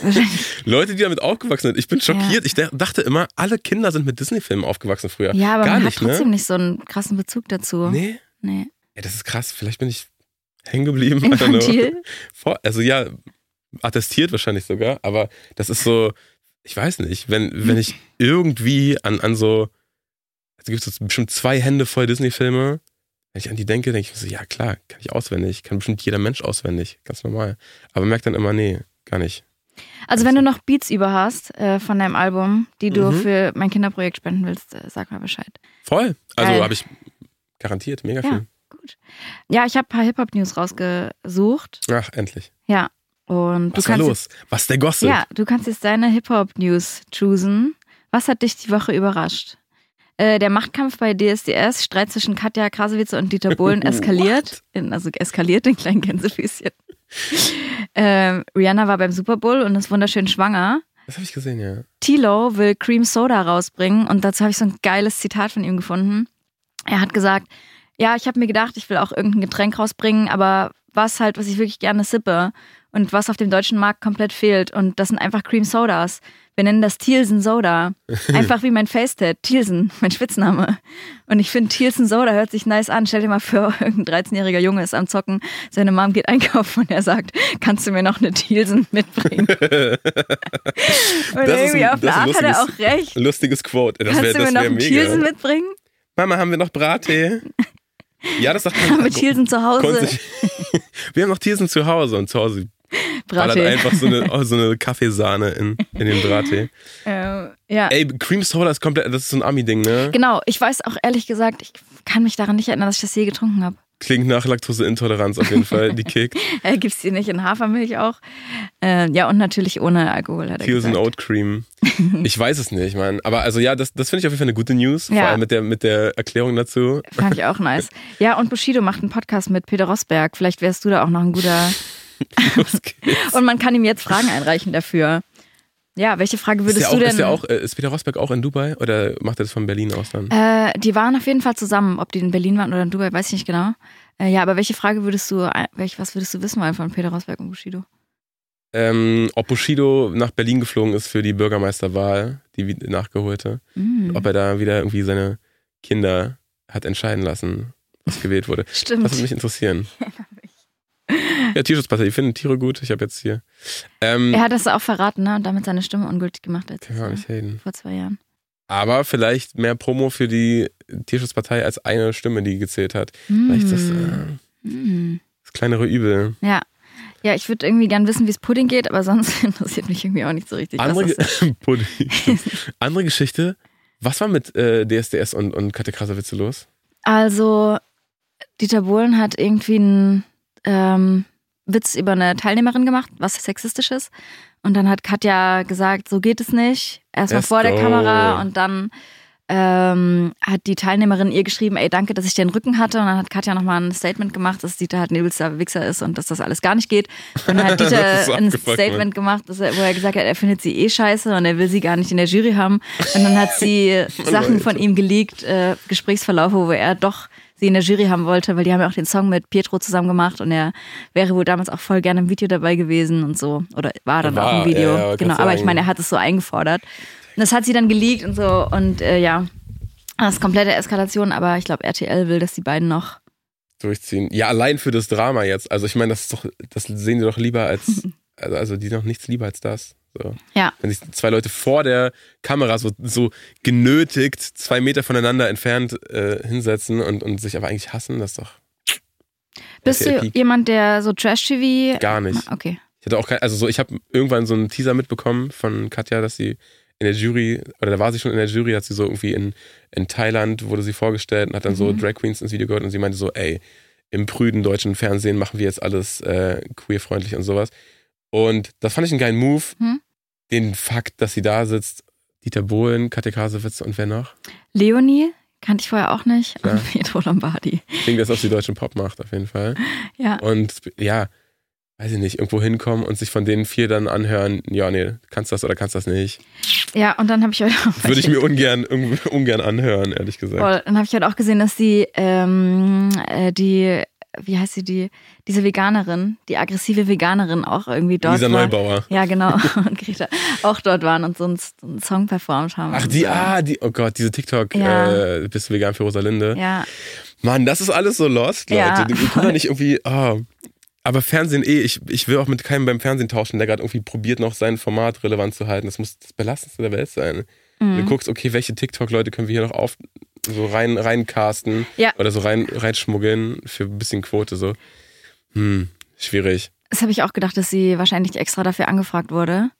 Leute, die damit aufgewachsen sind. Ich bin schockiert. Ich dachte immer, alle Kinder sind mit Disney-Filmen aufgewachsen früher. Ja, aber Gar man nicht, hat trotzdem ne? nicht so einen krassen Bezug dazu. Nee. Nee. Ja, das ist krass. Vielleicht bin ich hängen geblieben. Infantil. Also ja, attestiert wahrscheinlich sogar, aber das ist so, ich weiß nicht, wenn, wenn ich irgendwie an, an so, also gibt es bestimmt zwei Hände voll Disney-Filme, wenn ich an die denke, denke ich mir so, ja klar, kann ich auswendig, kann bestimmt jeder Mensch auswendig, ganz normal. Aber merkt dann immer, nee, gar nicht. Also wenn du noch Beats über hast äh, von deinem Album, die du Mhm. für mein Kinderprojekt spenden willst, äh, sag mal Bescheid. Voll. Also habe ich garantiert, mega Ja. viel. Gut. Ja, ich habe ein paar Hip-Hop-News rausgesucht. Ach, endlich. Ja. Und Was du kannst los? Was ist der Gossip? Ja, du kannst jetzt deine Hip-Hop-News choosen. Was hat dich die Woche überrascht? Äh, der Machtkampf bei DSDS, Streit zwischen Katja Krasowitz und Dieter Bohlen eskaliert. In, also eskaliert in kleinen Gänsefüßchen. ähm, Rihanna war beim Super Bowl und ist wunderschön schwanger. Das habe ich gesehen, ja. Tilo will Cream Soda rausbringen und dazu habe ich so ein geiles Zitat von ihm gefunden. Er hat gesagt, ja, ich habe mir gedacht, ich will auch irgendein Getränk rausbringen, aber was halt, was ich wirklich gerne sippe. Und was auf dem deutschen Markt komplett fehlt. Und das sind einfach Cream Sodas. Wir nennen das Thielsen Soda. Einfach wie mein Facetat. Thielsen, mein Spitzname. Und ich finde, Thielsen Soda hört sich nice an. Stell dir mal vor, irgendein 13-jähriger Junge ist am Zocken. Seine Mom geht einkaufen und er sagt, kannst du mir noch eine Thielsen mitbringen? und Das ist irgendwie ein- auf eine ist Art hat er auch recht. Lustiges Quote. Das Kannst wäre du mir das noch wär einen. Thielsen mitbringen? Mama, haben wir noch Brattee? Ja, das sagt man. Haben wir Thielsen zu Hause? Wir haben noch Thielsen zu Hause und zu Hause ballert einfach so eine, oh, so eine Kaffeesahne in, in den Brattee. Äh, ja. Ey, Cream Soda ist komplett, das ist so ein Ami-Ding, ne? Genau, ich weiß auch ehrlich gesagt, ich kann mich daran nicht erinnern, dass ich das je getrunken habe. Klingt nach Laktoseintoleranz auf jeden Fall, die kickt. Äh, Gibt es die nicht in Hafermilch auch? Äh, ja, und natürlich ohne Alkohol, hat Thielsen gesagt. Oat Cream. Ich weiß es nicht, Mann. Aber also ja, das, das finde ich auf jeden Fall eine gute News. Vor Ja. allem mit der, mit der Erklärung dazu. Fand ich auch nice. Ja, und Bushido macht einen Podcast mit Peter Rosberg. Vielleicht wärst du da auch noch ein guter. Und man kann ihm jetzt Fragen einreichen dafür. Ja, welche Frage würdest auch, du denn? ist, auch, äh, ist Peter Rosberg auch in Dubai oder macht er das von Berlin aus dann? Äh, die waren auf jeden Fall zusammen. Ob die in Berlin waren oder in Dubai, weiß ich nicht genau. Äh, ja, aber welche Frage würdest du, welch, was würdest du wissen wollen von Peter Rosberg und Bushido? Ähm, ob Bushido nach Berlin geflogen ist für die Bürgermeisterwahl, die nachgeholte. Mm. Ob er da wieder irgendwie seine Kinder hat entscheiden lassen, was gewählt wurde. Stimmt. Das würde mich interessieren. Ja, Tierschutzpartei, ich finde Tiere gut. Ich habe jetzt hier. Ähm, Er hat das auch verraten, ne? Und damit seine Stimme ungültig gemacht als kann man nicht haten. vor zwei Jahren. Aber vielleicht mehr Promo für die Tierschutzpartei als eine Stimme, die gezählt hat. Vielleicht ist das, Mm. äh, Mm. das kleinere Übel. Ja. Ja, ich würde irgendwie gern wissen, wie es Pudding geht, aber sonst interessiert mich irgendwie auch nicht so richtig. was Andere. Ge- Pudding. Andere Geschichte. Was war mit äh, DSDS und, und Katja Krasavitze los? Also, Dieter Bohlen hat irgendwie einen ähm, Witz über eine Teilnehmerin gemacht, was sexistisch ist. Und dann hat Katja gesagt, so geht es nicht. Erstmal vor der go. Kamera und dann ähm, hat die Teilnehmerin ihr geschrieben, ey, danke, dass ich den Rücken hatte. Und dann hat Katja nochmal ein Statement gemacht, dass Dieter halt ein übelster Wichser ist und dass das alles gar nicht geht. Und dann hat Dieter ein Statement gemacht, dass er, wo er gesagt hat, er findet sie eh scheiße und er will sie gar nicht in der Jury haben. Und dann hat sie Sachen von ihm geleakt, äh, Gesprächsverlaufe, wo er doch sie in der Jury haben wollte, weil die haben ja auch den Song mit Pietro zusammen gemacht und er wäre wohl damals auch voll gerne im Video dabei gewesen und so. Oder war dann War, auch im Video. ja, genau, aber ich meine, er hat es so eingefordert. Und das hat sie dann geleakt und so und äh, ja, das ist komplette Eskalation, aber ich glaube, RTL will, dass die beiden noch. Durchziehen. Ja, allein für das Drama jetzt. Also ich meine, das ist doch, das sehen die doch lieber als, also, also die noch nichts lieber als das. So. Ja. Wenn sich zwei Leute vor der Kamera so, so genötigt, zwei Meter voneinander entfernt äh, hinsetzen und, und sich aber eigentlich hassen, das ist doch Bist du Peak. jemand, der so Trash-TV. gar nicht. Okay. Ich hatte auch kein, also so, ich habe irgendwann so einen Teaser mitbekommen von Katja, dass sie in der Jury, oder da war sie schon in der Jury, hat sie so irgendwie in, in Thailand, wurde sie vorgestellt und hat dann so Mhm. Drag Queens ins Video gehört und sie meinte so, ey, im prüden deutschen Fernsehen machen wir jetzt alles äh, queerfreundlich und sowas. Und das fand ich einen geilen Move. Hm? Den Fakt, dass sie da sitzt, Dieter Bohlen, Katja Krasowitz und wer noch? Leonie kannte ich vorher auch nicht. Ja. Und Pietro Lombardi. Klingt, als ob sie deutschen Pop macht, auf jeden Fall. Ja. Und ja, weiß ich nicht, irgendwo hinkommen und sich von den vier dann anhören, ja, nee, kannst das oder kannst das nicht. Ja, und dann habe ich heute auch. Würde ich mir ungern, ungern anhören, ehrlich gesagt. Voll. Dann habe ich heute auch gesehen, dass die, ähm, äh, die, wie heißt sie, die, diese Veganerin, die aggressive Veganerin auch irgendwie dort Lisa war. Neubauer. Ja, genau. Und Greta auch dort waren und so einen, so einen Song performt haben. Ach, die, so. ah, die, oh Gott, diese TikTok, Ja. äh, bist du vegan für Rosalinde. Ja, Mann, das ist alles so lost, Leute. Ja, Die können nicht irgendwie, oh. Aber Fernsehen eh, ich, ich will auch mit keinem beim Fernsehen tauschen, der gerade irgendwie probiert, noch sein Format relevant zu halten. Das muss das Belastendste der Welt sein. Mhm. Du guckst, okay, welche TikTok-Leute können wir hier noch auf, so rein, reincasten Ja. oder so rein, reinschmuggeln für ein bisschen Quote, so. Hm, schwierig. das habe ich auch gedacht, dass sie wahrscheinlich extra dafür angefragt wurde.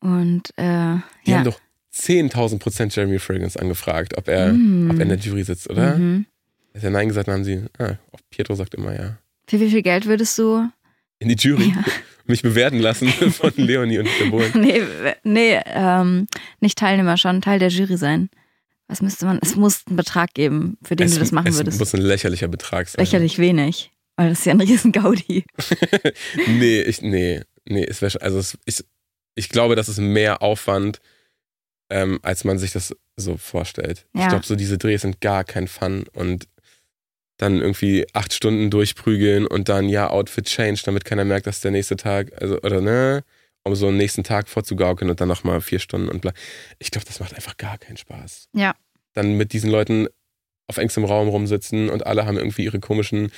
Und äh, Die ja. haben doch 10.000 Prozent Jeremy Fragrance angefragt, ob er, Mm. ob er in der Jury sitzt, oder? Mhm. Als er Nein gesagt hat, haben sie, ah, auch Pietro sagt immer ja. Für wie viel Geld würdest du? In die Jury. Ja. Mich bewerten lassen von Leonie und Bohlen. Nee, nee, ähm, nicht Teilnehmer, schon Teil der Jury sein. Was müsste man? Es muss einen Betrag geben, für den es, du das machen es würdest. muss ein lächerlicher Betrag sein. Lächerlich wenig, weil das ist ja ein riesen Gaudi. Nee, ich, nee, nee, es wär, also es, ich, ich glaube, das ist mehr Aufwand, ähm, als man sich das so vorstellt. Ich Ja. glaube, so diese Drehs sind gar kein Fun und dann irgendwie acht Stunden durchprügeln und dann ja Outfit change, damit keiner merkt, dass der nächste Tag, also oder ne, um so einen nächsten Tag vorzugaukeln und dann nochmal vier Stunden und bla. Ich glaube, das macht einfach gar keinen Spaß. Ja. Dann mit diesen Leuten auf engstem Raum rumsitzen und alle haben irgendwie ihre komischen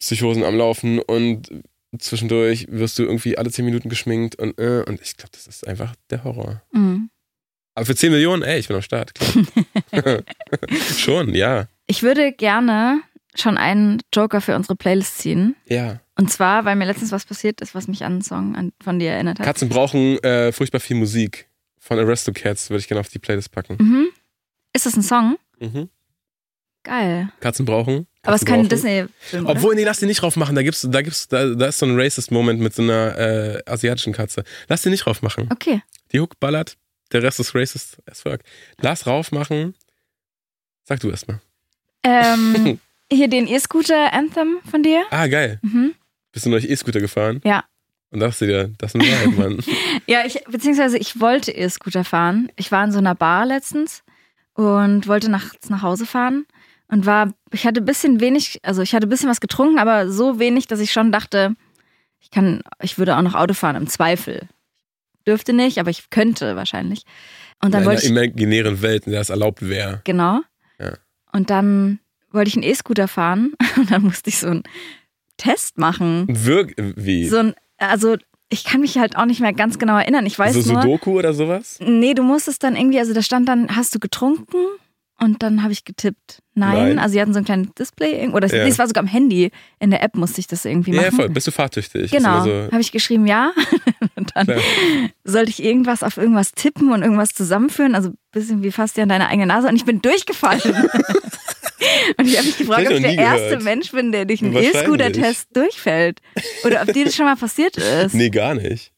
Psychosen am Laufen und zwischendurch wirst du irgendwie alle zehn Minuten geschminkt und äh, und ich glaube, das ist einfach der Horror. Mhm. Aber für 10 Millionen, ey, ich bin am Start. Klar. Schon, ja. Ich würde gerne schon einen Joker für unsere Playlist ziehen. Ja. Und zwar, weil mir letztens was passiert ist, was mich an einen Song an, von dir erinnert hat. Katzen brauchen äh, furchtbar viel Musik. Von Aristocats würde ich gerne auf die Playlist packen. Mhm. Ist das ein Song? Mhm. Geil. Katzen brauchen. Aber es ist Katzen kein. Disney-Film. Obwohl, nee, lass den nicht drauf machen. Da gibt's, da gibt's, da, da ist so ein Racist-Moment mit so einer äh, asiatischen Katze. Lass den nicht drauf machen. Okay. Die Hook ballert, der Rest ist racist as fuck. Lass rauf machen. Sag du erst mal. Ähm, hier den E-Scooter-Anthem von dir. Ah, geil. Mhm. Bist du neulich E-Scooter gefahren? Ja. Und dachte dir, das ist ein Wahrheit, Mann. Ja, ich, beziehungsweise ich wollte E-Scooter fahren. Ich war in so einer Bar letztens und wollte nachts nach Hause fahren und war, ich hatte ein bisschen wenig, also ich hatte ein bisschen was getrunken, aber so wenig, dass ich schon dachte, ich kann, ich würde auch noch Auto fahren im Zweifel. Dürfte nicht, aber ich könnte wahrscheinlich. Und dann in wollte einer imaginären Welt, in der es erlaubt wäre. genau. Ja. Und dann wollte ich einen E-Scooter fahren und dann musste ich so einen Test machen. Wirk wie? So ein, also ich kann mich halt auch nicht mehr ganz genau erinnern. Ich weiß so nur, Sudoku oder sowas? Nee, du musstest dann irgendwie, also da stand dann, hast du getrunken? Und dann habe ich getippt. Nein. Nein. Also sie hatten so ein kleines Display, oder Ja. es war sogar am Handy. In der App musste ich das irgendwie Ja, machen. voll. Bist du fahrtüchtig? Genau. Ist immer Habe ich geschrieben, ja. und dann Klar. sollte ich irgendwas auf irgendwas tippen und irgendwas zusammenführen. Also ein bisschen wie fast ja an deine eigene Nase. Und ich bin durchgefallen. und ich habe mich gefragt, ob ich der nie erste gehört. Mensch bin, der durch einen. E-Scooter-Test durchfällt. Oder ob dir das schon mal passiert ist. so, nee, gar nicht.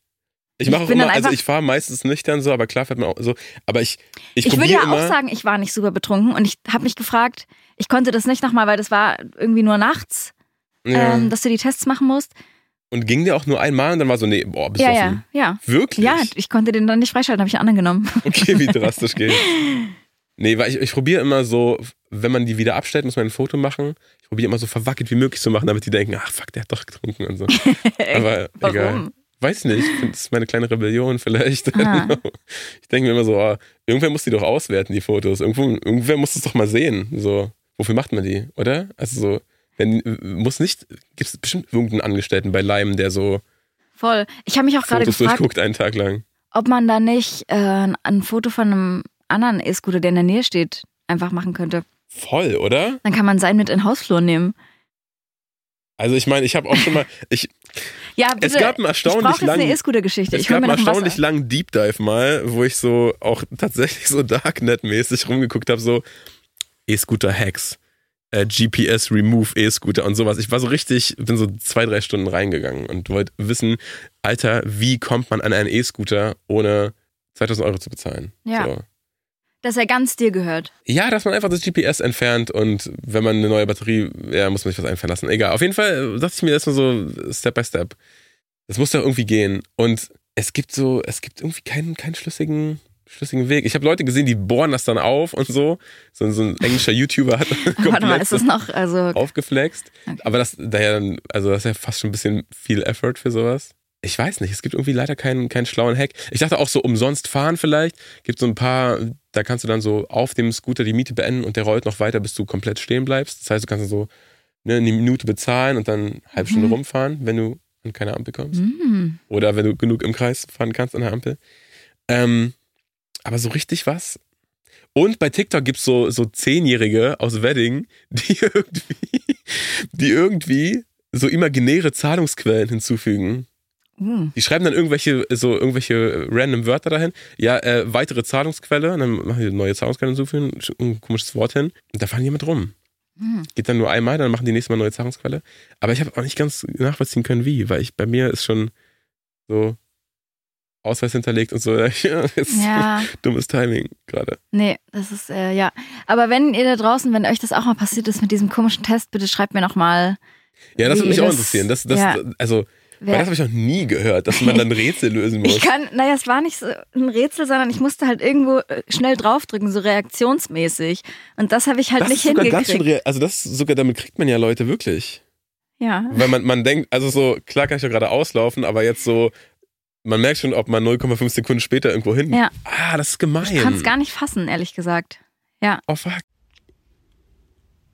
Ich mache immer, also ich fahre meistens nüchtern so, aber klar fährt man auch so. Aber ich, ich, Ich würde ja immer. auch sagen, ich war nicht super betrunken und ich habe mich gefragt, ich konnte das nicht nochmal, weil das war irgendwie nur nachts, ja. ähm, dass du die Tests machen musst. und ging der auch nur einmal und dann war so, nee, boah, Ja, besoffen. ja, ja. Wirklich? Ja, ich konnte den dann nicht freischalten, habe ich einen anderen genommen. Okay, wie drastisch geht. Nee, weil ich, ich probiere immer so, wenn man die wieder abstellt, muss man ein Foto machen. Ich probiere immer so verwackelt wie möglich zu machen, damit die denken, ach fuck, der hat doch getrunken und so. Aber Warum? egal. Weiß nicht, das ist meine kleine Rebellion vielleicht. Ah. Ich denke mir immer so, oh, irgendwer muss die doch auswerten, die Fotos. Irgendwo, irgendwer muss es doch mal sehen. So, wofür macht man die, oder? Also so, wenn, muss nicht, gibt es bestimmt irgendeinen Angestellten bei Leim, der so Voll. Ich habe mich auch gerade gefragt, durchguckt einen Tag lang. ob man da nicht äh, ein- Foto von einem anderen E-Scooter, der in der Nähe steht, einfach machen könnte. Voll, oder? Dann kann man seinen mit in den Hausflur nehmen. Also ich meine, ich habe auch schon mal, ich, Ja, bitte. Es gab einen ich erstaunlich jetzt eine langen- E-Scooter-Geschichte. Es Ich gab einen erstaunlich langen Deep Dive mal, wo ich so auch tatsächlich so Darknet-mäßig rumgeguckt habe, so E-Scooter-Hacks, äh, GPS Remove E-Scooter und sowas. Ich war so richtig, bin so zwei, drei Stunden reingegangen und wollte wissen, Alter, wie kommt man an einen E-Scooter, ohne 2000 Euro zu bezahlen? Ja. So. Dass er ganz dir gehört. Ja, dass man einfach das GPS entfernt und wenn man eine neue Batterie, ja, muss man sich was einfallen lassen. Egal. Auf jeden Fall dachte ich mir erstmal so Step by Step. Das muss doch irgendwie gehen. Und es gibt so, es gibt irgendwie keinen, keinen schlüssigen, schlüssigen Weg. Ich habe Leute gesehen, die bohren das dann auf und so. So, so ein englischer YouTuber hat Warte mal, ist das noch, also aufgeflext. Okay. Aber das, daher dann, also das ist ja fast schon ein bisschen viel Effort für sowas. Ich weiß nicht, es gibt irgendwie leider keinen, keinen schlauen Hack. Ich dachte auch so umsonst fahren vielleicht. Gibt so ein paar, da kannst du dann so auf dem Scooter die Miete beenden und der rollt noch weiter, bis du komplett stehen bleibst. Das heißt, du kannst so ne, eine Minute bezahlen und dann eine halbe Stunde Mhm. rumfahren, wenn du an keine Ampel kommst. mm, Oder wenn du genug im Kreis fahren kannst an der Ampel. Ähm, aber so richtig was. Und bei TikTok gibt's so, so Zehnjährige aus Wedding, die irgendwie, die irgendwie so imaginäre Zahlungsquellen hinzufügen. Uh, Die schreiben dann irgendwelche, so irgendwelche random Wörter dahin. Ja, äh, weitere Zahlungsquelle. Und dann machen die eine neue Zahlungsquelle hinzufügen, ein komisches Wort hin. Und da fahren die jemand rum. mm. Geht dann nur einmal, dann machen die nächste Mal eine neue Zahlungsquelle. Aber ich habe auch nicht ganz nachvollziehen können, wie, weil ich bei mir ist schon so Ausweis hinterlegt und so. Ja, Ja, dummes Timing gerade. nee, das ist, äh, ja. Aber wenn ihr da draußen, wenn euch das auch mal passiert ist mit diesem komischen Test, bitte schreibt mir nochmal. Ja, das würde mich auch interessieren. Das, das, ja. Also, Weil das habe ich noch nie gehört, dass man dann Rätsel lösen muss. Ich kann, naja, es war nicht so ein Rätsel, sondern ich musste halt irgendwo äh, schnell draufdrücken, so reaktionsmäßig. Und das habe ich halt das nicht ist sogar hingekriegt. ganz schön real. Also das sogar damit kriegt man ja Leute wirklich. ja. Weil man, man denkt, also so, klar kann ich ja gerade auslaufen, aber jetzt so, man merkt schon, ob man 0,5 Sekunden später irgendwo hin. Ja. Ah, das ist gemein. Ich kann es gar nicht fassen, ehrlich gesagt. Ja. Oh fuck.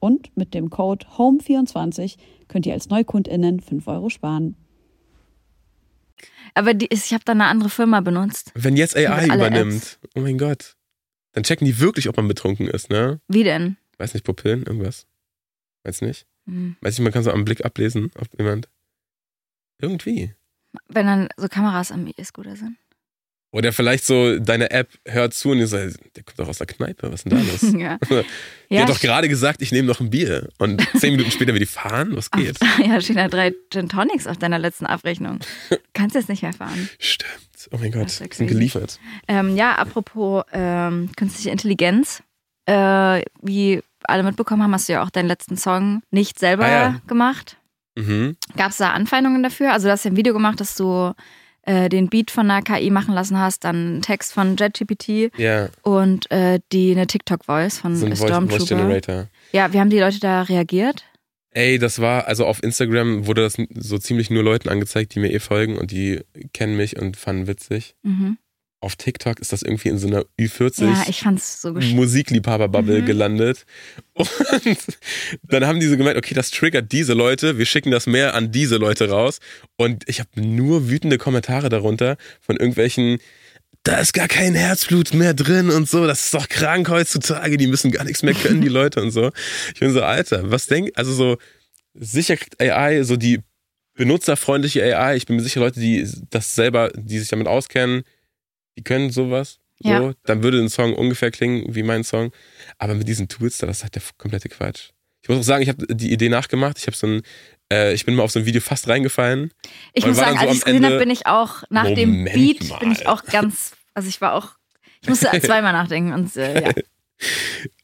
Und mit dem Code HOME24 könnt ihr als NeukundInnen 5 Euro sparen. Aber die, ich habe da eine andere Firma benutzt. Wenn jetzt AI übernimmt, oh mein Gott, dann checken die wirklich, ob man betrunken ist, ne? Wie denn? Weiß nicht, Pupillen, irgendwas. Weiß nicht. Hm. Weiß nicht, man kann so am Blick ablesen, ob jemand. Irgendwie. Wenn dann so Kameras am E-Scooter sind. Oder vielleicht so, deine App hört zu und ihr sagt, der kommt doch aus der Kneipe, was ist denn da los? ja. Der ja, hat doch gerade gesagt, ich nehme noch ein Bier. Und zehn Minuten später will die fahren? Was geht? ja, stehen da drei Gin Tonics auf deiner letzten Abrechnung. Kannst jetzt nicht mehr fahren. Stimmt. Oh mein Gott, sind geliefert. Ähm, ja, apropos ähm, künstliche Intelligenz. Äh, wie alle mitbekommen haben, hast du ja auch deinen letzten Song nicht selber Ah, ja. gemacht. Mhm. Gab es da Anfeindungen dafür? Also du hast ja ein Video gemacht, dass du äh, den Beat von einer KI machen lassen hast, dann einen Text von JetGPT Ja, und äh, die eine TikTok-Voice von so ein Voice, Voice Stormtrooper. Generator. Ja, wie haben die Leute da reagiert? Ey, das war, also auf Instagram wurde das so ziemlich nur Leuten angezeigt, die mir eh folgen und die kennen mich und fanden witzig. Mhm. Auf TikTok ist das irgendwie in so einer Ü40 Ja, ich fand's so Musikliebhaber-Bubble Mhm. gelandet. Und dann haben die so gemeint, okay, das triggert diese Leute, wir schicken das mehr an diese Leute raus. Und ich habe nur wütende Kommentare darunter von irgendwelchen, da ist gar kein Herzblut mehr drin und so, das ist doch krank heutzutage, die müssen gar nichts mehr können, die Leute und so. Ich bin so, Alter, was denk, also so, sicher kriegt AI, so die benutzerfreundliche AI, ich bin mir sicher, Leute, die das selber, die sich damit auskennen, die können sowas. So, Ja. dann würde ein Song ungefähr klingen wie mein Song. Aber mit diesen Tools da, das ist halt der komplette Quatsch. Ich muss auch sagen, ich habe die Idee nachgemacht. Ich habe so ein, äh, ich bin mal auf so ein Video fast reingefallen. Ich muss sagen, so als ich es gesehen habe, bin ich auch nach dem Moment Beat mal. bin ich auch ganz, also ich war auch, ich musste zweimal nachdenken und äh, ja.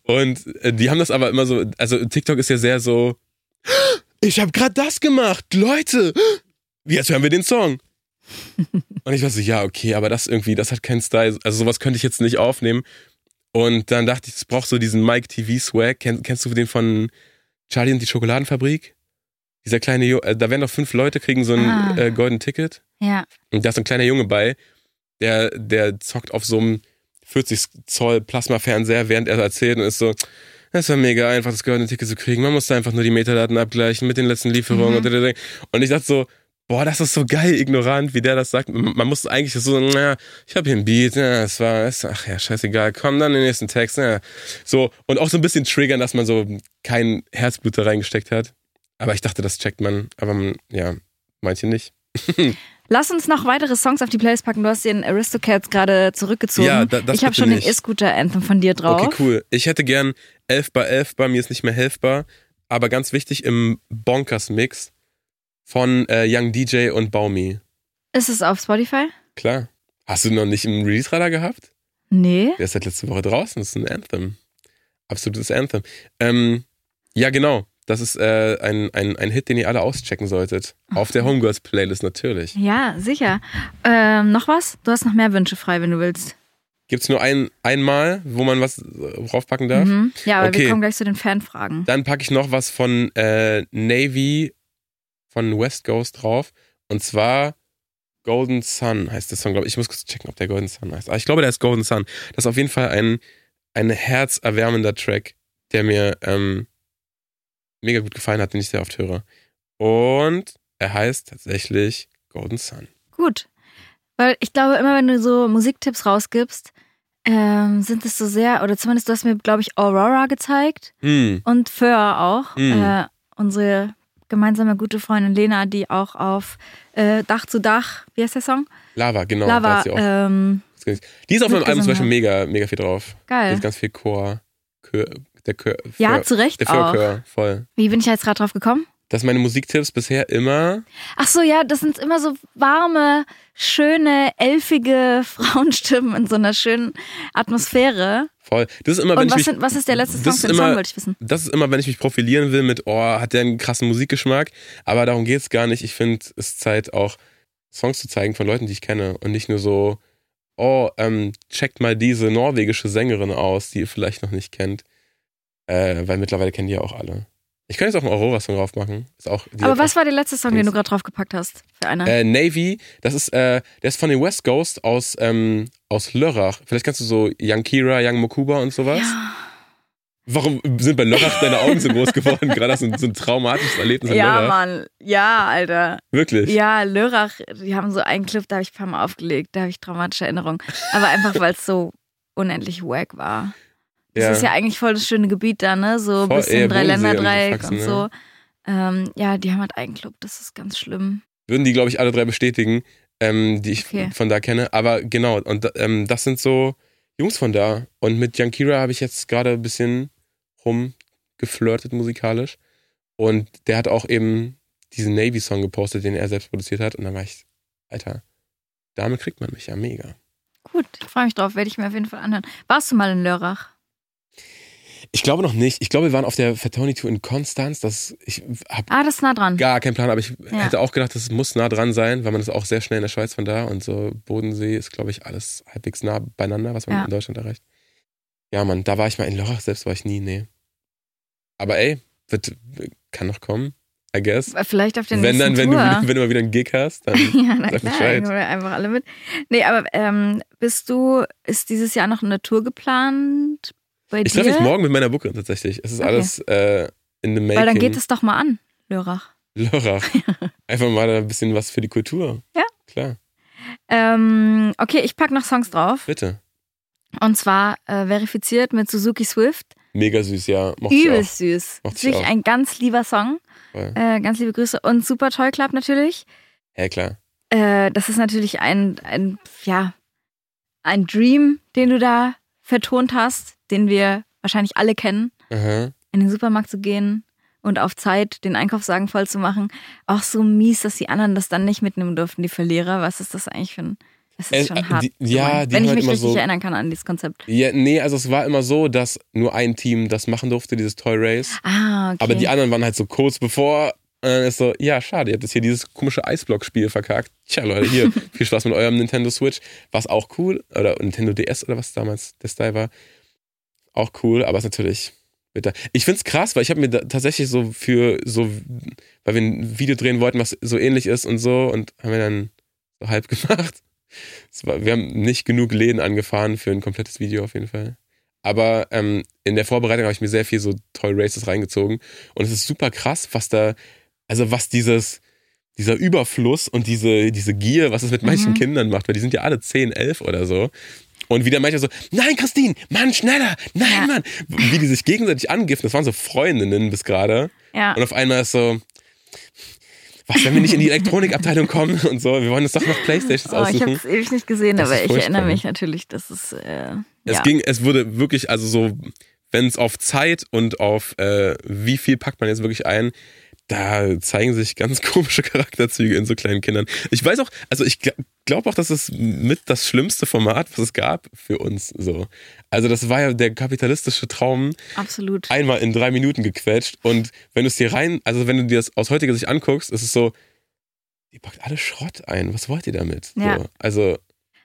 Und äh, die haben das aber immer so, also TikTok ist ja sehr so, ich habe gerade das gemacht, Leute. Jetzt hören wir den Song. Und ich war so, ja, okay, aber das irgendwie, das hat keinen Style. Also sowas könnte ich jetzt nicht aufnehmen. Und dann dachte ich, es braucht so diesen Mike TV Swag. Kenn, kennst du den von Charlie und die Schokoladenfabrik? Dieser kleine, Jo- äh, da werden doch fünf Leute kriegen so ein Ah. äh, Golden Ticket. ja. Und da ist ein kleiner Junge bei, der, der zockt auf so einem 40 Zoll Plasmafernseher, während er erzählt und ist so, das war mega einfach, das goldene Ticket zu kriegen. Man musste einfach nur die Metadaten abgleichen mit den letzten Lieferungen. Mhm. Und, und ich dachte so, boah, das ist so geil ignorant, wie der das sagt. Man muss eigentlich so, naja, ich habe hier ein Beat, ja, das war, ach ja, scheißegal, komm dann in den nächsten Text. Ja. So, und auch so ein bisschen triggern, dass man so kein Herzblut da reingesteckt hat. Aber ich dachte, das checkt man, aber man, ja, manche nicht. Lass uns noch weitere Songs auf die Playlist packen. Du hast den Aristocats gerade zurückgezogen. Ja, da- das ich habe schon nicht. den E-Scooter-Anthem von dir drauf. Okay, cool. Ich hätte gern 11 bei 11 bei mir ist nicht mehr helfbar, aber ganz wichtig im Bonkers-Mix von äh, Young DJ und Baumi. Ist es auf Spotify? Klar. Hast du noch nicht im Release-Radar gehabt? Nee. Der ist seit letzte Woche draußen. Das ist ein Anthem. Absolutes Anthem. Ähm, ja, genau. Das ist äh, ein, ein, ein Hit, den ihr alle auschecken solltet. Auf der Homegirls-Playlist natürlich. Ja, sicher. Ähm, noch was? Du hast noch mehr Wünsche frei, wenn du willst. Gibt's nur ein, einmal, wo man was äh, draufpacken darf? Mhm. Ja, aber Okay. wir kommen gleich zu den Fanfragen. Dann packe ich noch was von äh, Navy von West Coast drauf. Und zwar Golden Sun heißt der Song, glaube ich. Ich muss kurz checken, ob der Golden Sun heißt. Aber ich glaube, der ist Golden Sun. Das ist auf jeden Fall ein, ein herzerwärmender Track, der mir ähm, mega gut gefallen hat, den ich sehr oft höre. Und er heißt tatsächlich Golden Sun. Gut. Weil ich glaube, immer wenn du so Musiktipps rausgibst, ähm, sind es so sehr, oder zumindest du hast mir, glaube ich, Aurora gezeigt Hm. und Föhr auch. Mhm. Äh, unsere gemeinsame gute Freundin Lena, die auch auf äh, Dach zu Dach, wie heißt der Song? Lava, genau. da Lava, sie auch ähm, Die ist auf meinem Album zum Beispiel mega, mega viel drauf. Da geil. ist ganz viel Chor. Chör, der Chör, Ja, zu Recht der auch. Voll. Wie bin ich jetzt gerade drauf gekommen? Das sind meine Musiktipps bisher immer. Ach so, ja, das sind immer so warme, schöne, elfige Frauenstimmen in so einer schönen Atmosphäre. Voll. Das ist immer, wenn Und ich was, mich, sind, was ist der letzte Song das für den Song, immer- wollte ich wissen. das ist immer, wenn ich mich profilieren will mit, oh, hat der einen krassen Musikgeschmack. Aber darum geht's gar nicht. Ich finde, es ist Zeit auch Songs zu zeigen von Leuten, die ich kenne und nicht nur so, oh, ähm, checkt mal diese norwegische Sängerin aus, die ihr vielleicht noch nicht kennt. Äh, weil mittlerweile kennen die ja auch alle. Ich könnte jetzt auch einen Aurora-Song drauf machen. Ist auch, Aber was war der letzte Song, den du gerade draufgepackt hast? Für eine? Äh, Navy, das ist, äh, der ist von den West Coast aus, ähm, aus Lörrach. Vielleicht kannst du so Young Kira, Young Mokuba und sowas. ja, Warum sind bei Lörrach deine Augen so groß geworden? Gerade hast du so ein traumatisches Erlebnis in ja Lörrach. Mann. Ja, Alter. Wirklich? Ja, Lörrach, die haben so einen Clip, da habe ich ein paar Mal aufgelegt, da habe ich traumatische Erinnerungen. Aber einfach, weil es so unendlich wack war. Das ist ja eigentlich voll das schöne Gebiet da, ne? So ein Voll, bisschen Dreiländereieck Bodensee und und so. Faxen, Ähm, ja, die haben halt einen Club, das ist ganz schlimm. Würden die, glaube ich, alle drei bestätigen, ähm, die ich Okay. von da kenne. Aber genau, und ähm, das sind so Jungs von da. Und mit Young Kira habe ich jetzt gerade ein bisschen rumgeflirtet musikalisch. Und der hat auch eben diesen Navy-Song gepostet, den er selbst produziert hat. Und dann war ich, Alter, damit kriegt man mich ja mega. Gut, ich freue mich drauf, werde ich mir auf jeden Fall anhören. Warst du mal in Lörrach? Ich glaube noch nicht. Ich glaube, wir waren auf der Fatoni Tour in Konstanz. Das, ich habe Ah, das ist nah dran. gar keinen Plan, aber ich Ja. hätte auch gedacht, das muss nah dran sein, weil man ist auch sehr schnell in der Schweiz von da und so Bodensee ist, glaube ich, alles halbwegs nah beieinander, was man Ja. in Deutschland erreicht. Ja, Mann, da war ich mal in Lörrach, selbst war ich nie, nee. Aber ey, wird, kann noch kommen, I guess. Vielleicht auf den Wenn dann, nächsten wenn du, Tour. wenn du mal wieder einen Gig hast, dann ja, na sag klar, Bescheid. wir einfach alle mit. Nee, aber ähm, bist du, ist dieses Jahr noch eine Tour geplant bei ich treffe mich morgen mit meiner Bookerin tatsächlich. Es ist Okay. alles äh, in the making. Weil dann geht es doch mal an, Lörrach. Lörrach. Einfach mal ein bisschen was für die Kultur. Ja. Klar, Ähm, okay, ich pack noch Songs drauf. bitte. Und zwar äh, verifiziert mit Suzuki Swift. Mega süß, ja. Mochte. Übelst süß. Mochte ich Wirklich auch. ein ganz lieber Song. Äh, ganz liebe Grüße. Und Super Toy Club natürlich. Ja, klar. Äh, das ist natürlich ein, ein, ja, ein Dream, den du da vertont hast, den wir wahrscheinlich alle kennen. Aha. in den Supermarkt zu gehen und auf Zeit den Einkaufswagen voll zu machen. Auch so mies, dass die anderen das dann nicht mitnehmen durften, die Verlierer. Was ist das eigentlich für ein. Das ist Äh, schon äh, hart. die- ja, die Wenn ich halt mich richtig so- erinnern kann an dieses Konzept. Ja, nee, also es war immer so, dass nur ein Team das machen durfte, dieses Toy Race. Ah, okay. Aber die anderen waren halt so kurz bevor. Und dann ist so, ja, schade, ihr habt jetzt hier dieses komische Eisblock-Spiel verkackt. Tja, Leute, hier, viel Spaß mit eurem Nintendo Switch. Was auch cool, oder Nintendo DS oder was damals der Style war. Auch cool, aber ist natürlich bitter. Ich find's krass, weil ich habe mir da tatsächlich so für so, weil wir ein Video drehen wollten, was so ähnlich ist und so, und haben wir dann so halb gemacht. War, wir haben nicht genug Läden angefahren für ein komplettes Video auf jeden Fall. Aber ähm, in der Vorbereitung habe ich mir sehr viel so Toy Races reingezogen. Und es ist super krass, was da, also was dieses, dieser Überfluss und diese, diese Gier, was es mit manchen Mhm. Kindern macht, weil die sind ja alle 10, 11 oder so. Und wie der manchmal so, nein, Christine, Mann, schneller, nein, Ja. Mann. Wie die sich gegenseitig angiften, das waren so Freundinnen bis gerade. ja. Und auf einmal ist so, was, wenn wir nicht in die Elektronikabteilung kommen und so, wir wollen uns doch noch Playstations Oh, ich habe aussuchen. es ewig nicht gesehen, Das aber ich furchtbar. erinnere mich natürlich, dass es. Äh, Es ja. ging, es wurde wirklich, also so, wenn es auf Zeit und auf äh, wie viel packt man jetzt wirklich ein, da zeigen sich ganz komische Charakterzüge in so kleinen Kindern. Ich weiß auch, also ich glaube auch, dass es mit das schlimmste Format, was es gab für uns so. Also das war ja der kapitalistische Traum, Absolut. einmal in drei Minuten gequetscht. Und wenn du es dir rein, also wenn du dir das aus heutiger Sicht anguckst, ist es so, ihr packt alle Schrott ein. Was wollt ihr damit? Ja. So, also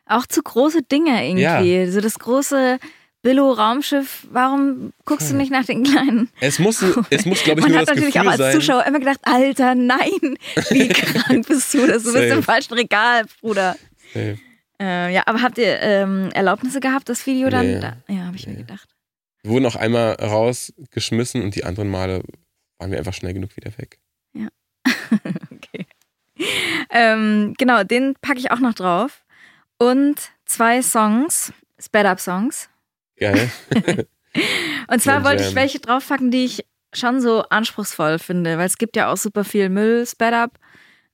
Auch zu große Dinge irgendwie. So das große Billo Raumschiff, warum guckst du nicht nach den kleinen? Es muss, es muss glaube ich, Man nur hat das natürlich Gefühl auch als sein. Zuschauer immer gedacht, Alter, nein, wie krank bist du, das du bist im falschen Regal, Bruder. Safe. Äh, ja, aber habt ihr ähm, Erlaubnisse gehabt, das Video dann? Nee. Da, ja, habe ich mir Nee. gedacht. Wir wurden auch einmal rausgeschmissen und die anderen Male waren wir einfach schnell genug wieder weg. okay. Ähm, genau, den packe ich auch noch drauf. Und zwei Songs, Sped-Up-Songs. Geil. Und zwar wollte ich welche draufpacken, die ich schon so anspruchsvoll finde, weil es gibt ja auch super viel Müll, Sped-Up.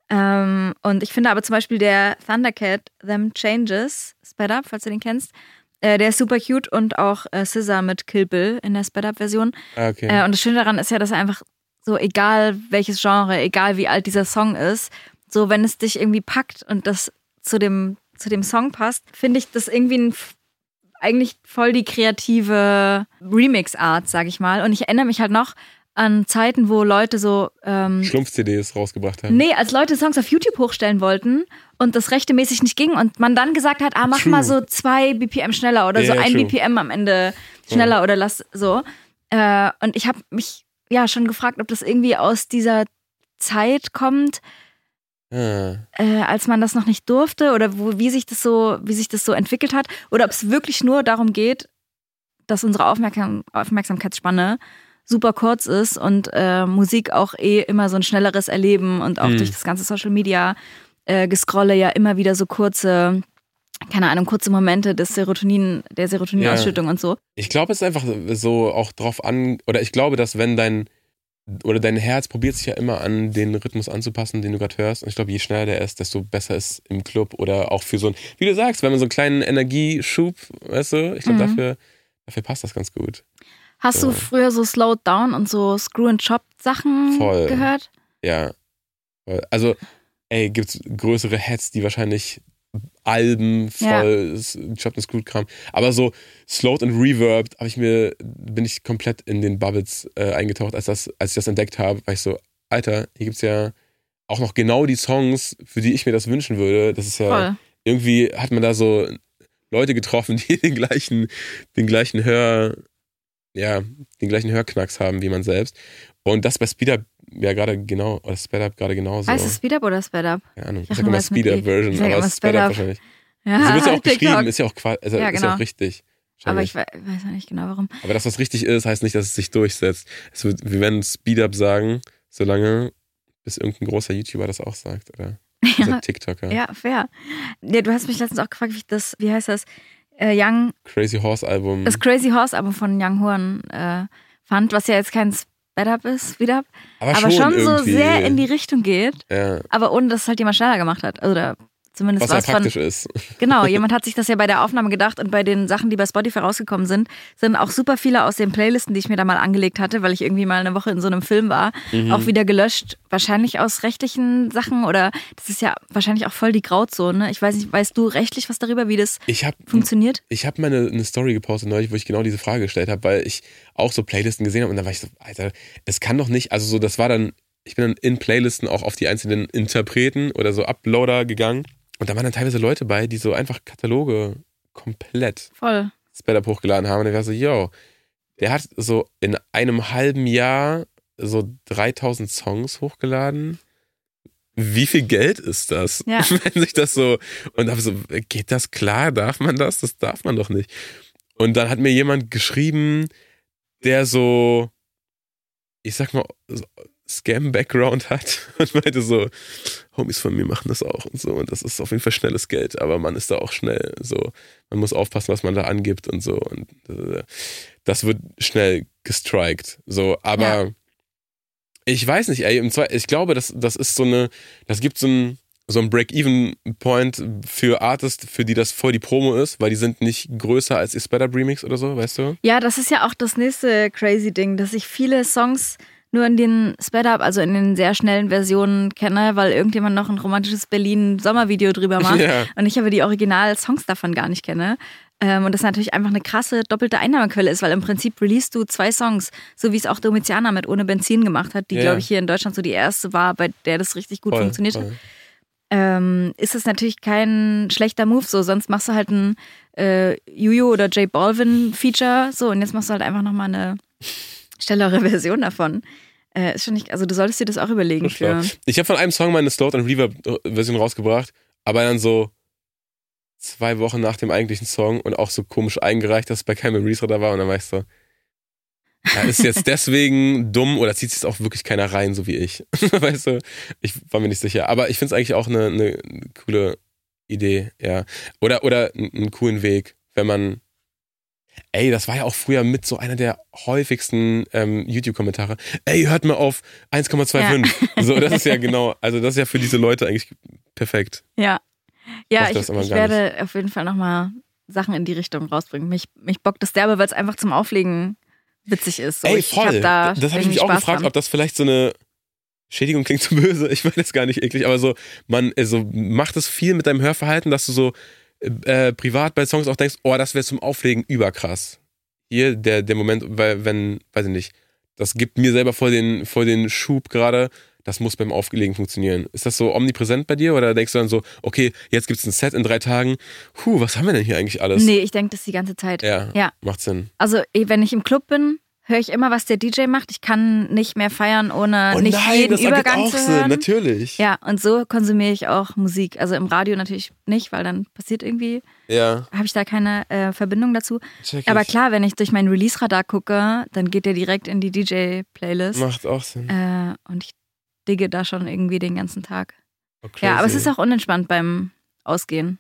Ähm, und ich finde aber zum Beispiel der Thundercat Them Changes, Sped-Up, falls du den kennst, äh, der ist super cute und auch äh, Scissor mit Kill Bill in der Sped-Up-Version. Ah, okay. Äh, und das Schöne daran ist ja, dass er einfach so, egal welches Genre, egal wie alt dieser Song ist, so wenn es dich irgendwie packt und das zu dem, zu dem Song passt, finde ich das irgendwie ein, eigentlich voll die kreative Remix-Art, sag ich mal. Und ich erinnere mich halt noch an Zeiten, wo Leute so ähm, Schlumpf-CDs rausgebracht haben. Nee, als Leute Songs auf YouTube hochstellen wollten und das rechtemäßig nicht ging und man dann gesagt hat, ah, mach True. mal so zwei BPM schneller oder Ja, so ein true. BPM am Ende schneller oder lass so. Äh, und ich habe mich ja schon gefragt, ob das irgendwie aus dieser Zeit kommt, Ah, äh, als man das noch nicht durfte oder wo, wie sich das so, wie sich das so entwickelt hat, oder ob es wirklich nur darum geht, dass unsere Aufmerksam Aufmerksamkeitsspanne super kurz ist und äh, Musik auch eh immer so ein schnelleres Erleben und auch Hm. durch das ganze Social Media äh, gescrolle ja immer wieder so kurze, keine Ahnung, kurze Momente des Serotonin, der Serotoninausschüttung und so. Ich glaube, es ist einfach so auch drauf an, oder ich glaube, dass wenn dein, oder dein Herz probiert sich ja immer an, den Rhythmus anzupassen, den du gerade hörst. Und ich glaube, je schneller der ist, desto besser ist im Club oder auch für so ein, wie du sagst, wenn man so einen kleinen Energieschub, weißt du, ich glaube, Mhm. dafür, dafür passt das ganz gut. Hast So. du früher so Slowed Down und so Screw and Chop Sachen Voll. gehört? Ja. Also, ey, gibt's größere Hats, die wahrscheinlich Alben Ja. voll Chopped and Screwed Kram. Aber so Slowed and Reverbed habe ich mir, bin ich komplett in den Bubbles äh, eingetaucht, als, das, als ich das entdeckt habe, war ich so, Alter, hier gibt's ja auch noch genau die Songs, für die ich mir das wünschen würde. Das ist ja, Voll. irgendwie hat man da so Leute getroffen, die den gleichen, den gleichen Hör, ja, den gleichen Hörknacks haben wie man selbst. Und das bei Speed Up ja gerade genau, oder Speed Up gerade genauso. Heißt es Speed Up oder Sped Up? Keine Ahnung. Ich Ich sag immer was Speed Up. Version, Ich aber Sped Up wahrscheinlich. Ja, So wird es ja auch geschrieben, ist ja auch Quatsch, also Ja, ist ja genau. auch richtig. Aber ich we- weiß ja nicht genau warum. Aber dass das richtig ist, heißt nicht, dass es sich durchsetzt. Es wird, wir werden Speed Up sagen, solange bis irgendein großer YouTuber das auch sagt, oder? Also Ja, TikToker. ja, fair. Ja, du hast mich letztens auch gefragt, wie ich das, wie heißt das, äh, Young, Crazy Horse Album. das Crazy Horse Album von Young Horn äh, fand, was ja jetzt kein Sped Up ist, Speed Up, aber, aber schon, so irgendwie. sehr in die Richtung geht, Ja, aber ohne dass es halt jemand schneller gemacht hat. Oder zumindest was ja es von, praktisch ist. Genau, jemand hat sich das ja bei der Aufnahme gedacht und bei den Sachen, die bei Spotify rausgekommen sind, sind auch super viele aus den Playlisten, die ich mir da mal angelegt hatte, weil ich irgendwie mal eine Woche in so einem Film war, Mhm. auch wieder gelöscht. Wahrscheinlich aus rechtlichen Sachen oder das ist ja wahrscheinlich auch voll die Grauzone. Ich weiß nicht, weißt du rechtlich was darüber, wie das Ich habe funktioniert? ich hab meine eine Story gepostet neulich, wo ich genau diese Frage gestellt habe, weil ich auch so Playlisten gesehen habe und dann war ich so, Alter, es kann doch nicht, also so, das war dann, ich bin dann in Playlisten auch auf die einzelnen Interpreten oder so Uploader gegangen und da waren dann teilweise Leute bei, die so einfach Kataloge komplett Voll. Sped Up hochgeladen haben und ich war so, yo, der hat so in einem halben Jahr so 3000 Songs hochgeladen. Wie viel Geld ist das? Ja. Wenn sich das so, und hab so, geht das klar? Darf man das? Das darf man doch nicht. Und dann hat mir jemand geschrieben, der so, ich sag mal, Scam-Background hat und meinte so, Homies von mir machen das auch und so und das ist auf jeden Fall schnelles Geld, aber man ist da auch schnell so, man muss aufpassen, was man da angibt und so und äh, das wird schnell gestrikt, so, aber Ja. ich weiß nicht, ey, im Zwe ich glaube, das, das ist so eine, das gibt so ein so ein Break-Even-Point für Artists, für die das voll die Promo ist, weil die sind nicht größer als Is Better Remix oder so, weißt du? Ja, das ist ja auch das nächste crazy Ding, dass ich viele Songs nur in den Sped Up, also in den sehr schnellen Versionen kenne, weil irgendjemand noch ein romantisches Berlin-Sommervideo drüber macht. Ja. Und ich aber die Original-Songs davon gar nicht kenne. Ähm, und das natürlich einfach eine krasse doppelte Einnahmequelle ist, weil im Prinzip releast du zwei Songs, so wie es auch Domiziana mit Ohne Benzin gemacht hat, die, Ja. glaube ich, hier in Deutschland so die erste war, bei der das richtig gut Voll, funktioniert hat. voll. ähm, ist es natürlich kein schlechter Move. So, sonst machst du halt ein äh, Juju oder J Balvin Feature. So, und jetzt machst du halt einfach nochmal eine schnellere Version davon. Äh, ist schon nicht, also du solltest dir das auch überlegen. Für, Ich habe von einem Song meine Slowed and Reverb Version rausgebracht, aber dann so zwei Wochen nach dem eigentlichen Song und auch so komisch eingereicht, dass es bei keinem Release da war und dann weißt du, ja, ist jetzt deswegen dumm oder zieht sich auch wirklich keiner rein, so wie ich. weißt du, ich war mir nicht sicher. Aber ich finde es eigentlich auch eine, eine coole Idee, ja. Oder, oder einen coolen Weg, wenn man. Ey, das war ja auch früher mit so einer der häufigsten ähm, YouTube-Kommentare. Ey, hört mal auf 1,25. Ja. So, das ist ja genau, also das ist ja für diese Leute eigentlich perfekt. Ja. Ja, ich, ich werde nicht. auf jeden Fall nochmal Sachen in die Richtung rausbringen. Mich, mich bockt das derbe, weil es einfach zum Auflegen witzig ist. So, Ey, voll. Ich hab da das habe ich mich auch Spaß gefragt, dran. ob das vielleicht so eine Schädigung klingt zu böse. Ich meine das gar nicht eklig, aber so, man also macht es viel mit deinem Hörverhalten, dass du so äh, privat bei Songs auch denkst, oh, das wäre zum Auflegen überkrass. Hier der, der Moment, weil, wenn, weiß ich nicht, das gibt mir selber voll den, voll den Schub gerade, das muss beim Auflegen funktionieren. Ist das so omnipräsent bei dir oder denkst du dann so, okay, jetzt gibt es ein Set in drei Tagen, huh, was haben wir denn hier eigentlich alles? Nee, ich denke das die ganze Zeit. Ja, ja. Macht Sinn. Also, wenn ich im Club bin, höre ich immer, was der DJ macht. Ich kann nicht mehr feiern, ohne oh nicht nein, jeden das Übergang auch zu hören. Sinn, natürlich. Ja, und so konsumiere ich auch Musik. Also im Radio natürlich nicht, weil dann passiert irgendwie, ja. habe ich da keine äh, Verbindung dazu. Check Aber klar, wenn ich durch mein Release-Radar gucke, dann geht der direkt in die DJ-Playlist. Macht auch Sinn. Äh, und ich digge da schon irgendwie den ganzen Tag. Oh, ja, aber es ist auch unentspannt beim Ausgehen.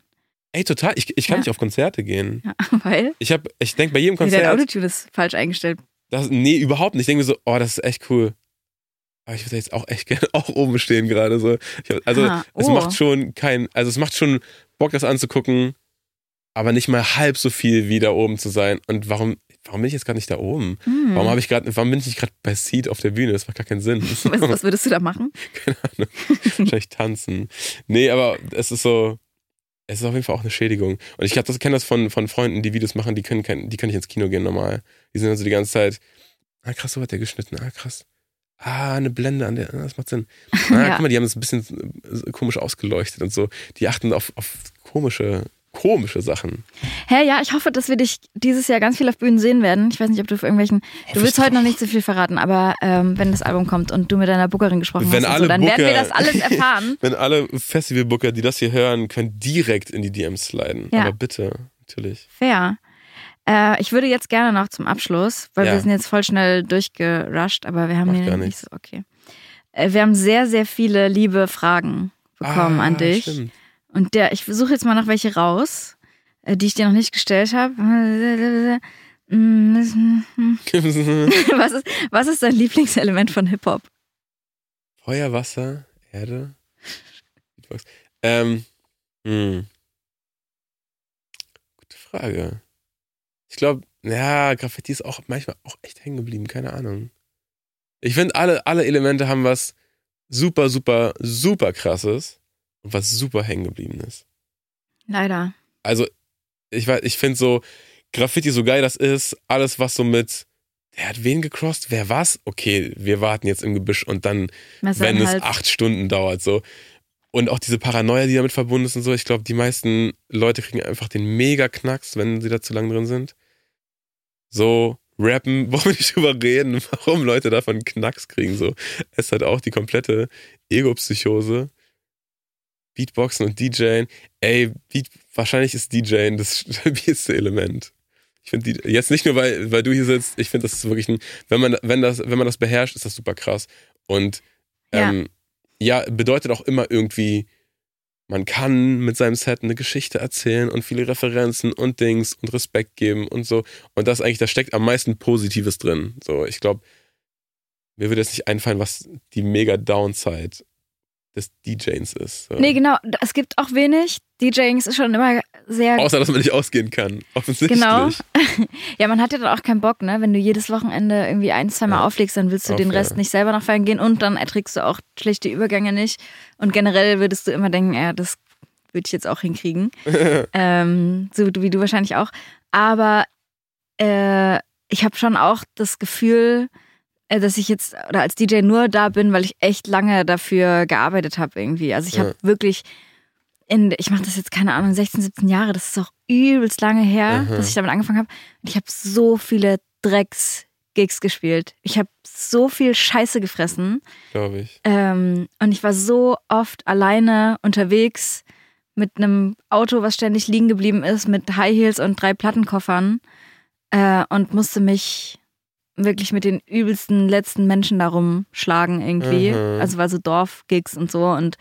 Ey, total. Ich, ich kann ja. nicht auf Konzerte gehen. Ja, weil? Ich, ich denke bei jedem Konzert. Dein Autotune ist falsch eingestellt. Das, nee, überhaupt nicht. Ich denke mir so, oh, das ist echt cool. Aber ich würde jetzt auch echt gerne auch oben stehen gerade so. Hab, also ah, oh. es macht schon kein, also es macht schon Bock, das anzugucken, aber nicht mal halb so viel wie da oben zu sein. Und warum, warum bin ich jetzt gerade nicht da oben? Hm. Warum habe ich gerade, warum bin ich nicht gerade bei Seed auf der Bühne? Das macht gar keinen Sinn. Was, was würdest du da machen? Keine Ahnung. Wahrscheinlich tanzen. Nee, aber es ist so, es ist auf jeden Fall auch eine Schädigung. Und ich kenne das, kenn das von, von Freunden, die Videos machen, die können, die können nicht ins Kino gehen normal. Die sind also die ganze Zeit, ah krass, so hat der geschnitten, ah krass. Ah, eine Blende an der, ah, das macht Sinn. Ah, ja. guck mal, die haben das ein bisschen äh, komisch ausgeleuchtet und so. Die achten auf, auf komische komische Sachen. Hä, hey, ja, ich hoffe, dass wir dich dieses Jahr ganz viel auf Bühnen sehen werden. Ich weiß nicht, ob du auf irgendwelchen. Hoffe du willst heute noch nicht so viel verraten, aber ähm, wenn das Album kommt und du mit deiner Bookerin gesprochen wenn hast, so, dann Booker, werden wir das alles erfahren. wenn alle Festivalbooker, die das hier hören, können direkt in die DMs sliden. Ja. Aber bitte, natürlich. Fair. Äh, ich würde jetzt gerne noch zum Abschluss, weil ja. wir sind jetzt voll schnell durchgerusht, aber wir haben Macht hier nicht so. Okay. Äh, wir haben sehr, sehr viele liebe Fragen bekommen ah, an dich. Stimmt. Und der, ich suche jetzt mal noch welche raus, äh, die ich dir noch nicht gestellt habe. was, ist, was ist dein Lieblingselement von Hip-Hop? Feuer, Wasser, Erde. Ähm, hm. Gute Frage. Ich glaube, ja, Graffiti ist auch manchmal auch echt hängen geblieben, keine Ahnung. Ich finde, alle, alle Elemente haben was super, super, super krasses und was super hängen geblieben ist. Leider. Also, ich weiß, ich finde so, Graffiti so geil das ist, alles was so mit, der hat wen gecrossed? Wer was? Okay, wir warten jetzt im Gebüsch und dann, wenn es acht Stunden dauert, so. Und auch diese Paranoia, die damit verbunden ist und so. Ich glaube, die meisten Leute kriegen einfach den mega Knacks, wenn sie da zu lang drin sind. So, rappen, wollen wir nicht drüber reden, warum Leute davon Knacks kriegen. So, es hat auch die komplette Ego-Psychose. Beatboxen und DJen. Ey, Beat, wahrscheinlich ist DJen das stabilste Element. Ich finde jetzt nicht nur, weil, weil du hier sitzt, ich finde, das ist wirklich ein, wenn man, wenn das, wenn man das beherrscht, ist das super krass. Und ähm, ja. ja, bedeutet auch immer irgendwie, man kann mit seinem Set eine Geschichte erzählen und viele Referenzen und Dings und Respekt geben und so. Und das eigentlich, da steckt am meisten Positives drin. So, ich glaube, mir würde jetzt nicht einfallen, was die mega Downside des DJs ist. So. Nee, genau. Es gibt auch wenig. DJing ist schon immer sehr. Außer, dass man nicht ausgehen kann. Offensichtlich. Genau. ja, man hat ja dann auch keinen Bock, ne? Wenn du jedes Wochenende irgendwie ein, zweimal ja. auflegst, dann willst du auch den Rest nicht selber noch feiern gehen und dann erträgst du auch schlechte Übergänge nicht. Und generell würdest du immer denken, ja, das würde ich jetzt auch hinkriegen. ähm, so wie du wahrscheinlich auch. Aber äh, ich habe schon auch das Gefühl, dass ich jetzt oder als DJ nur da bin, weil ich echt lange dafür gearbeitet habe irgendwie. Also ich habe Ja. wirklich in, ich mache das jetzt keine Ahnung, 16, 17 Jahre, das ist auch übelst lange her, Aha. dass ich damit angefangen habe. Und ich habe so viele Drecks-Gigs gespielt. Ich habe so viel Scheiße gefressen. Glaube ich. Ähm, und ich war so oft alleine unterwegs mit einem Auto, was ständig liegen geblieben ist, mit High Heels und drei Plattenkoffern äh, und musste mich wirklich mit den übelsten letzten Menschen darum schlagen irgendwie. Mhm. Also war so Dorfgigs und so und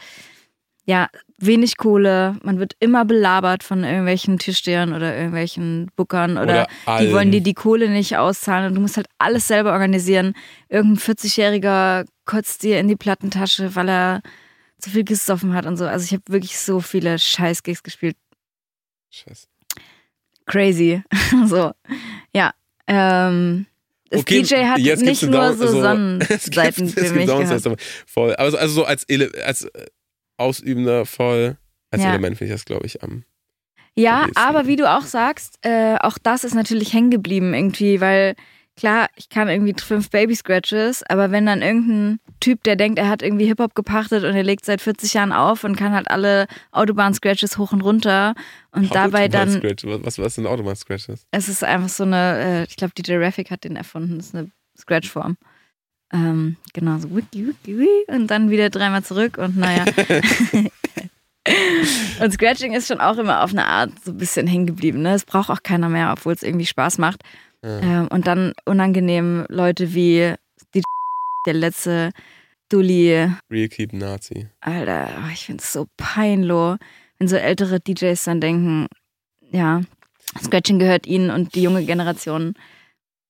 ja, wenig Kohle. Man wird immer belabert von irgendwelchen Tischstehern oder irgendwelchen Bookern oder, Oder die wollen dir die Kohle nicht auszahlen und du musst halt alles selber organisieren. Irgendein 40-Jähriger kotzt dir in die Plattentasche, weil er zu viel gesoffen hat und so. Also ich habe wirklich so viele Scheiß-Gigs gespielt. Scheiße. Crazy. so, ja. Ähm, das Okay, DJ hat jetzt nicht nur so so- Sonnenseiten für mich gehabt. voll. Also, also so als, Ele als äh, Ausübender voll, als Ja. Element finde ich das, glaube ich, am. Ja, am ehesten. aber wie du auch sagst, äh, auch das ist natürlich hängen geblieben irgendwie, weil klar, ich kann irgendwie fünf Baby Scratches, aber wenn dann irgendein Typ, der denkt, er hat irgendwie Hip-Hop gepachtet und er legt seit 40 Jahren auf und kann halt alle Autobahn-Scratches hoch und runter und dabei dann. Was, was, sind Autobahn-Scratches? es ist einfach so eine, äh, ich glaube, DJ Raffic hat den erfunden, das ist eine Scratch-Form. Ähm, genau, so wiki, wiki, wiki, und dann wieder dreimal zurück und naja. und Scratching ist schon auch immer auf eine Art so ein bisschen hängen geblieben. Ne? Es braucht auch keiner mehr, obwohl es irgendwie Spaß macht. Ja. Ähm, und dann unangenehm Leute wie die der letzte Dulli, Real Keep Nazi. Alter, oh, ich finde es so peinlich, wenn so ältere DJs dann denken, ja, Scratching gehört ihnen und die junge Generation.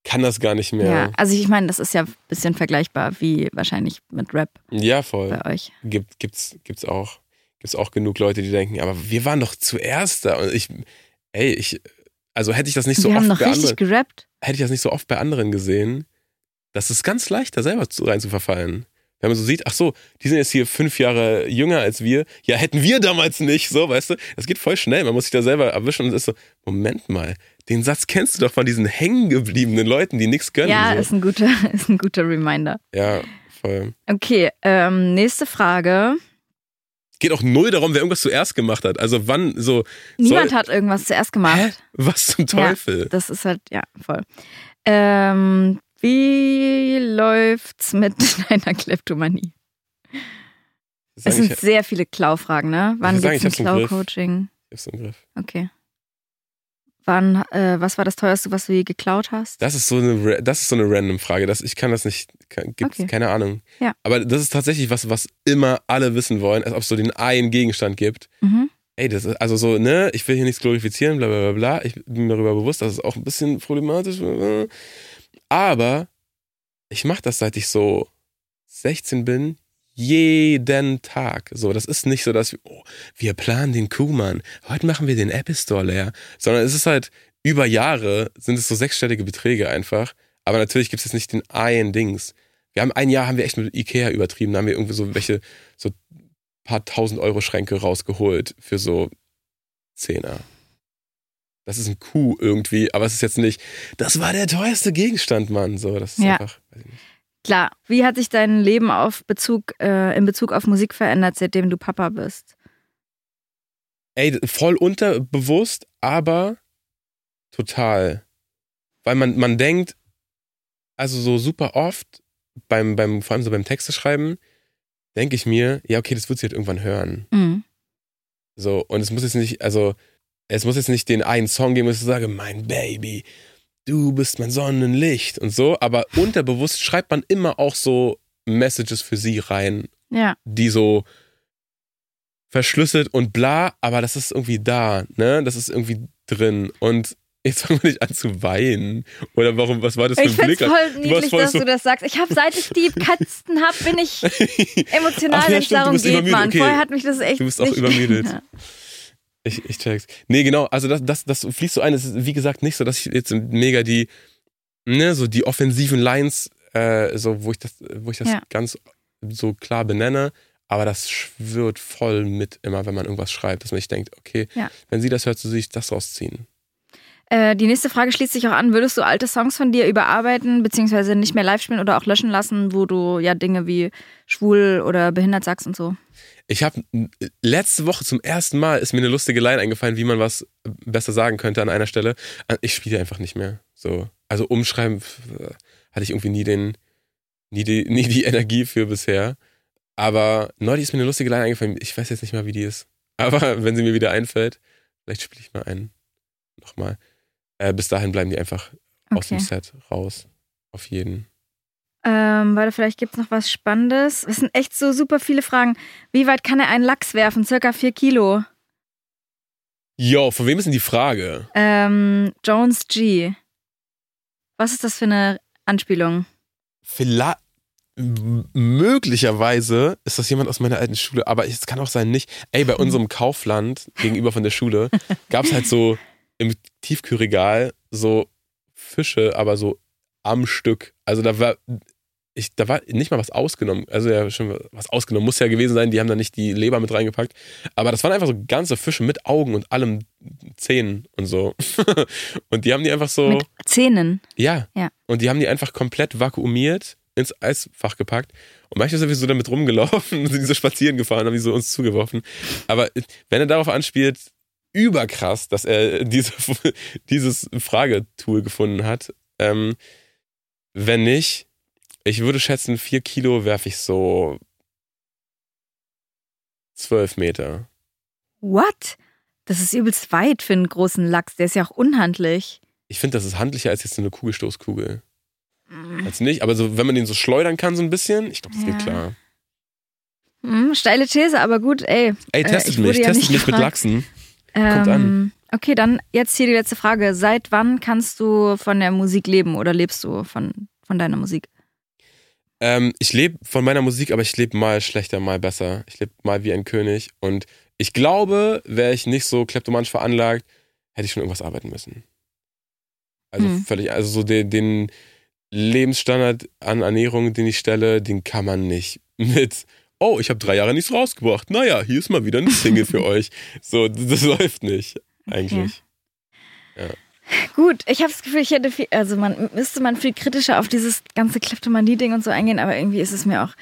Kann das gar nicht Ja, mehr. also ich meine, das ist ja ein bisschen vergleichbar wie wahrscheinlich mit Rap Ja, voll. bei euch. Gibt, gibt's, gibt's auch. Gibt's auch genug Leute, die denken, aber wir waren doch zuerst da. Und ich, ey, ich, also hätte ich das nicht so haben oft noch bei richtig anderen, gerappt. hätte ich das nicht so oft bei anderen gesehen, das ist ganz leicht, da selber rein zu verfallen. Wenn man so sieht, ach so, die sind jetzt hier fünf Jahre jünger als wir. Ja, hätten wir damals nicht, so, weißt du? Das geht voll schnell. Man muss sich da selber erwischen und ist so, Moment mal, den Satz kennst du doch von diesen hängengebliebenen Leuten, die nichts gönnen. Ja, so. ist ein guter, ist ein guter Reminder. ja, voll. Okay, ähm, nächste Frage. Es geht auch null darum, wer irgendwas zuerst gemacht hat. Also wann so, Niemand Soll- hat irgendwas zuerst gemacht. hä? Was zum Teufel? Das ist halt, ja, voll. Ähm, wie läuft's mit deiner Kleptomanie? Es sag ich, sind sehr viele Klaufragen, ne? Wann gibt's sagen, ein. Klau-Coaching? ich hab's im Griff. Okay. Wann, äh, was war das teuerste, was du je geklaut hast? Das ist so eine, das ist so eine random Frage. Das, ich kann das nicht, kann, gibt's Okay. keine Ahnung. Ja. Aber das ist tatsächlich was, was immer alle wissen wollen, als ob es so den einen Gegenstand gibt. Mhm. Ey, das ist also so, ne, ich will hier nichts glorifizieren, bla bla bla bla. Ich bin mir darüber bewusst, das ist auch ein bisschen problematisch. Aber ich mache das, seit ich so 16 bin, jeden Tag. So, das ist nicht so, dass wir, oh, wir planen den Kuhmann, heute machen wir den Apple Store leer, sondern es ist halt über Jahre sind es so sechsstellige Beträge einfach. Aber natürlich gibt es jetzt nicht den einen Dings. Wir haben ein Jahr haben wir echt mit Ikea übertrieben, da haben wir irgendwie so welche so paar tausend Euro Schränke rausgeholt für so Zehner. Das ist ein Kuh irgendwie, aber es ist jetzt nicht, das war der teuerste Gegenstand, Mann. So, das ist Ja. einfach, weiß ich nicht. Klar. Wie hat sich dein Leben auf Bezug, äh, in Bezug auf Musik verändert, seitdem du Papa bist? Ey, voll unterbewusst, aber total. Weil man, man denkt, also so super oft, beim, beim, vor allem so beim Texte schreiben, denke ich mir, ja, okay, das wird sie halt irgendwann hören. Mhm. So, und es muss jetzt nicht, also, es muss jetzt nicht den einen Song geben, wo ich so sage, mein Baby, du bist mein Sonnenlicht und so, aber unterbewusst schreibt man immer auch so Messages für sie rein, Ja. die so verschlüsselt und bla, aber das ist irgendwie da, ne? Das ist irgendwie drin. Und jetzt fangen wir nicht an zu weinen. Oder warum, was war das für Ich ein Blick? voll warst niedlich, voll dass so- du das sagst. Ich habe, seit ich die Katzen hab, bin ich emotional, wenn es du darum geht, okay. Vorher hat mich das echt Du bist auch nicht übermüdet. Ich, ich check's. Nee, genau, also das, das, das fließt so ein. Es ist, wie gesagt, nicht so, dass ich jetzt mega die, ne, so die offensiven Lines, äh, so, wo ich das, wo ich das Ja. ganz so klar benenne, aber das schwirrt voll mit immer, wenn man irgendwas schreibt, dass man sich denkt, okay, Ja. wenn sie das hört, so sehe ich das rausziehen. Äh, die nächste Frage schließt sich auch an. Würdest du alte Songs von dir überarbeiten, beziehungsweise nicht mehr live spielen oder auch löschen lassen, wo du ja Dinge wie schwul oder behindert sagst und so? Ich habe letzte Woche zum ersten Mal ist mir eine lustige Line eingefallen, wie man was besser sagen könnte an einer Stelle. Ich spiele einfach nicht mehr. So, also umschreiben hatte ich irgendwie nie den, nie die, nie die Energie für bisher. Aber neulich ist mir eine lustige Line eingefallen. Ich weiß jetzt nicht mal, wie die ist. Aber wenn sie mir wieder einfällt, vielleicht spiele ich mal einen. Nochmal. Äh, bis dahin bleiben die einfach okay. aus dem Set raus. Auf jeden. Ähm, warte, vielleicht gibt es noch was Spannendes. Es sind echt so super viele Fragen. Wie weit kann er einen Lachs werfen? Circa vier Kilo. Jo, von wem ist denn die Frage? Ähm, Jones G. Was ist das für eine Anspielung? Vielleicht. Möglicherweise ist das jemand aus meiner alten Schule, aber es kann auch sein nicht. Ey, bei unserem Kaufland gegenüber von der Schule gab es halt so im Tiefkühlregal so Fische, aber so am Stück. Also da war ich, da war nicht mal was ausgenommen. Also ja, schon was ausgenommen muss ja gewesen sein. Die haben da nicht die Leber mit reingepackt. Aber das waren einfach so ganze Fische mit Augen und allem Zähnen und so. und die haben die einfach so. Mit Zähnen? Ja. ja. Und die haben die einfach komplett vakuumiert ins Eisfach gepackt. Und manchmal sind wir so damit rumgelaufen und sind so spazieren gefahren, haben die so uns zugeworfen. Aber wenn er darauf anspielt, überkrass, dass er diese, dieses Fragetool gefunden hat. Ähm, wenn nicht, ich würde schätzen, vier Kilo werfe ich so zwölf Meter. What? Das ist übelst weit für einen großen Lachs. Der ist ja auch unhandlich. Ich finde, das ist handlicher als jetzt eine Kugelstoßkugel. Mm. Als nicht, aber so, wenn man den so schleudern kann, so ein bisschen, ich glaube, das ja. geht klar. Hm, steile These, aber gut, ey. Ey, testet äh, mich, ja testet mich mit Lachsen. Kommt an. Ähm, okay, dann jetzt hier die letzte Frage. Seit wann kannst du von der Musik leben oder lebst du von, von deiner Musik? Ähm, ich lebe von meiner Musik, aber ich lebe mal schlechter, mal besser. Ich lebe mal wie ein König. Und ich glaube, wäre ich nicht so kleptomanisch veranlagt, hätte ich schon irgendwas arbeiten müssen. Also hm. völlig, also so den, den Lebensstandard an Ernährung, den ich stelle, den kann man nicht mit oh, ich habe drei Jahre nichts rausgebracht. Naja, hier ist mal wieder eine Single für euch. So, das läuft nicht, eigentlich. Okay. Ja. Gut, ich habe das Gefühl, ich hätte viel, also man müsste man viel kritischer auf dieses ganze Kleptomanie-Ding und so eingehen, aber irgendwie ist es mir auch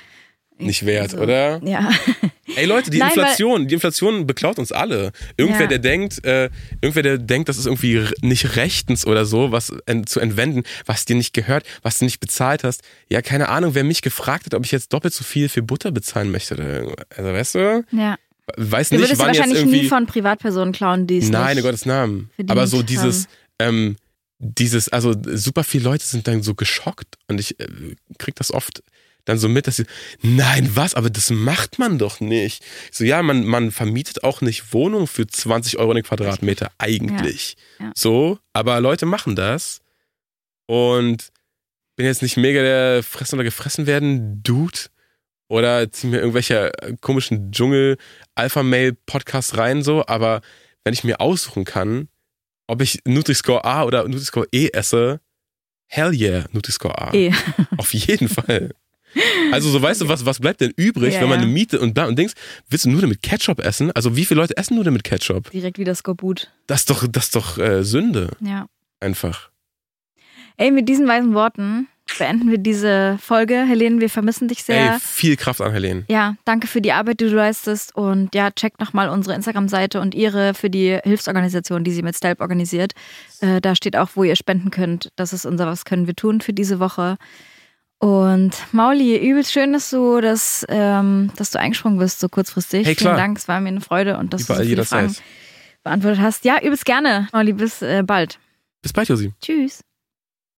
nicht wert, so. oder? Ja. Ey Leute, die Nein, Inflation, die Inflation beklaut uns alle. Irgendwer, ja. der denkt, äh, irgendwer, der denkt, das ist irgendwie nicht rechtens oder so, was ent zu entwenden, was dir nicht gehört, was du nicht bezahlt hast. Ja, keine Ahnung, wer mich gefragt hat, ob ich jetzt doppelt so viel für Butter bezahlen möchte. Also weißt du? Ja. Weiß nicht, du würdest wann wahrscheinlich irgendwie... nie von Privatpersonen klauen, die es Nein, in Gottes Namen. Aber so dieses, ähm, dieses, also super viele Leute sind dann so geschockt und ich äh, krieg das oft dann so mit, dass sie, nein, was, aber das macht man doch nicht. So, ja, man, man vermietet auch nicht Wohnungen für 20 Euro den Quadratmeter, eigentlich. Ja, ja. So, aber Leute machen das und bin jetzt nicht mega der Fressen oder gefressen werden Dude oder zieh mir irgendwelche komischen Dschungel-Alpha-Mail-Podcasts rein, so, aber wenn ich mir aussuchen kann, ob ich Nutri-Score A oder Nutri-Score E esse, hell yeah, Nutri-Score A. E. Auf jeden Fall. Also so weißt du, was, was bleibt denn übrig, ja, wenn man eine Miete und, und denkst, willst du Nudeln mit Ketchup essen? Also wie viele Leute essen Nudeln mit Ketchup? Direkt wieder Skorbut. Das ist doch, das ist doch äh, Sünde. Ja. Einfach. Ey, mit diesen weisen Worten beenden wir diese Folge. Helene, wir vermissen dich sehr. Ey, viel Kraft an Helene. Ja, danke für die Arbeit, die du leistest. Und ja, checkt nochmal unsere Instagram-Seite und ihre für die Hilfsorganisation, die sie mit Stelp organisiert. Äh, da steht auch, wo ihr spenden könnt. Das ist unser Was können wir tun für diese Woche. Und Mauli, übelst schön, dass du das, ähm, dass du eingesprungen bist so kurzfristig. Hey. Vielen Dank, es war mir eine Freude und dass Überall du so viele Fragen beantwortet hast. Ja, übelst gerne. Mauli, bis äh, bald. Bis bald, Josi. Tschüss.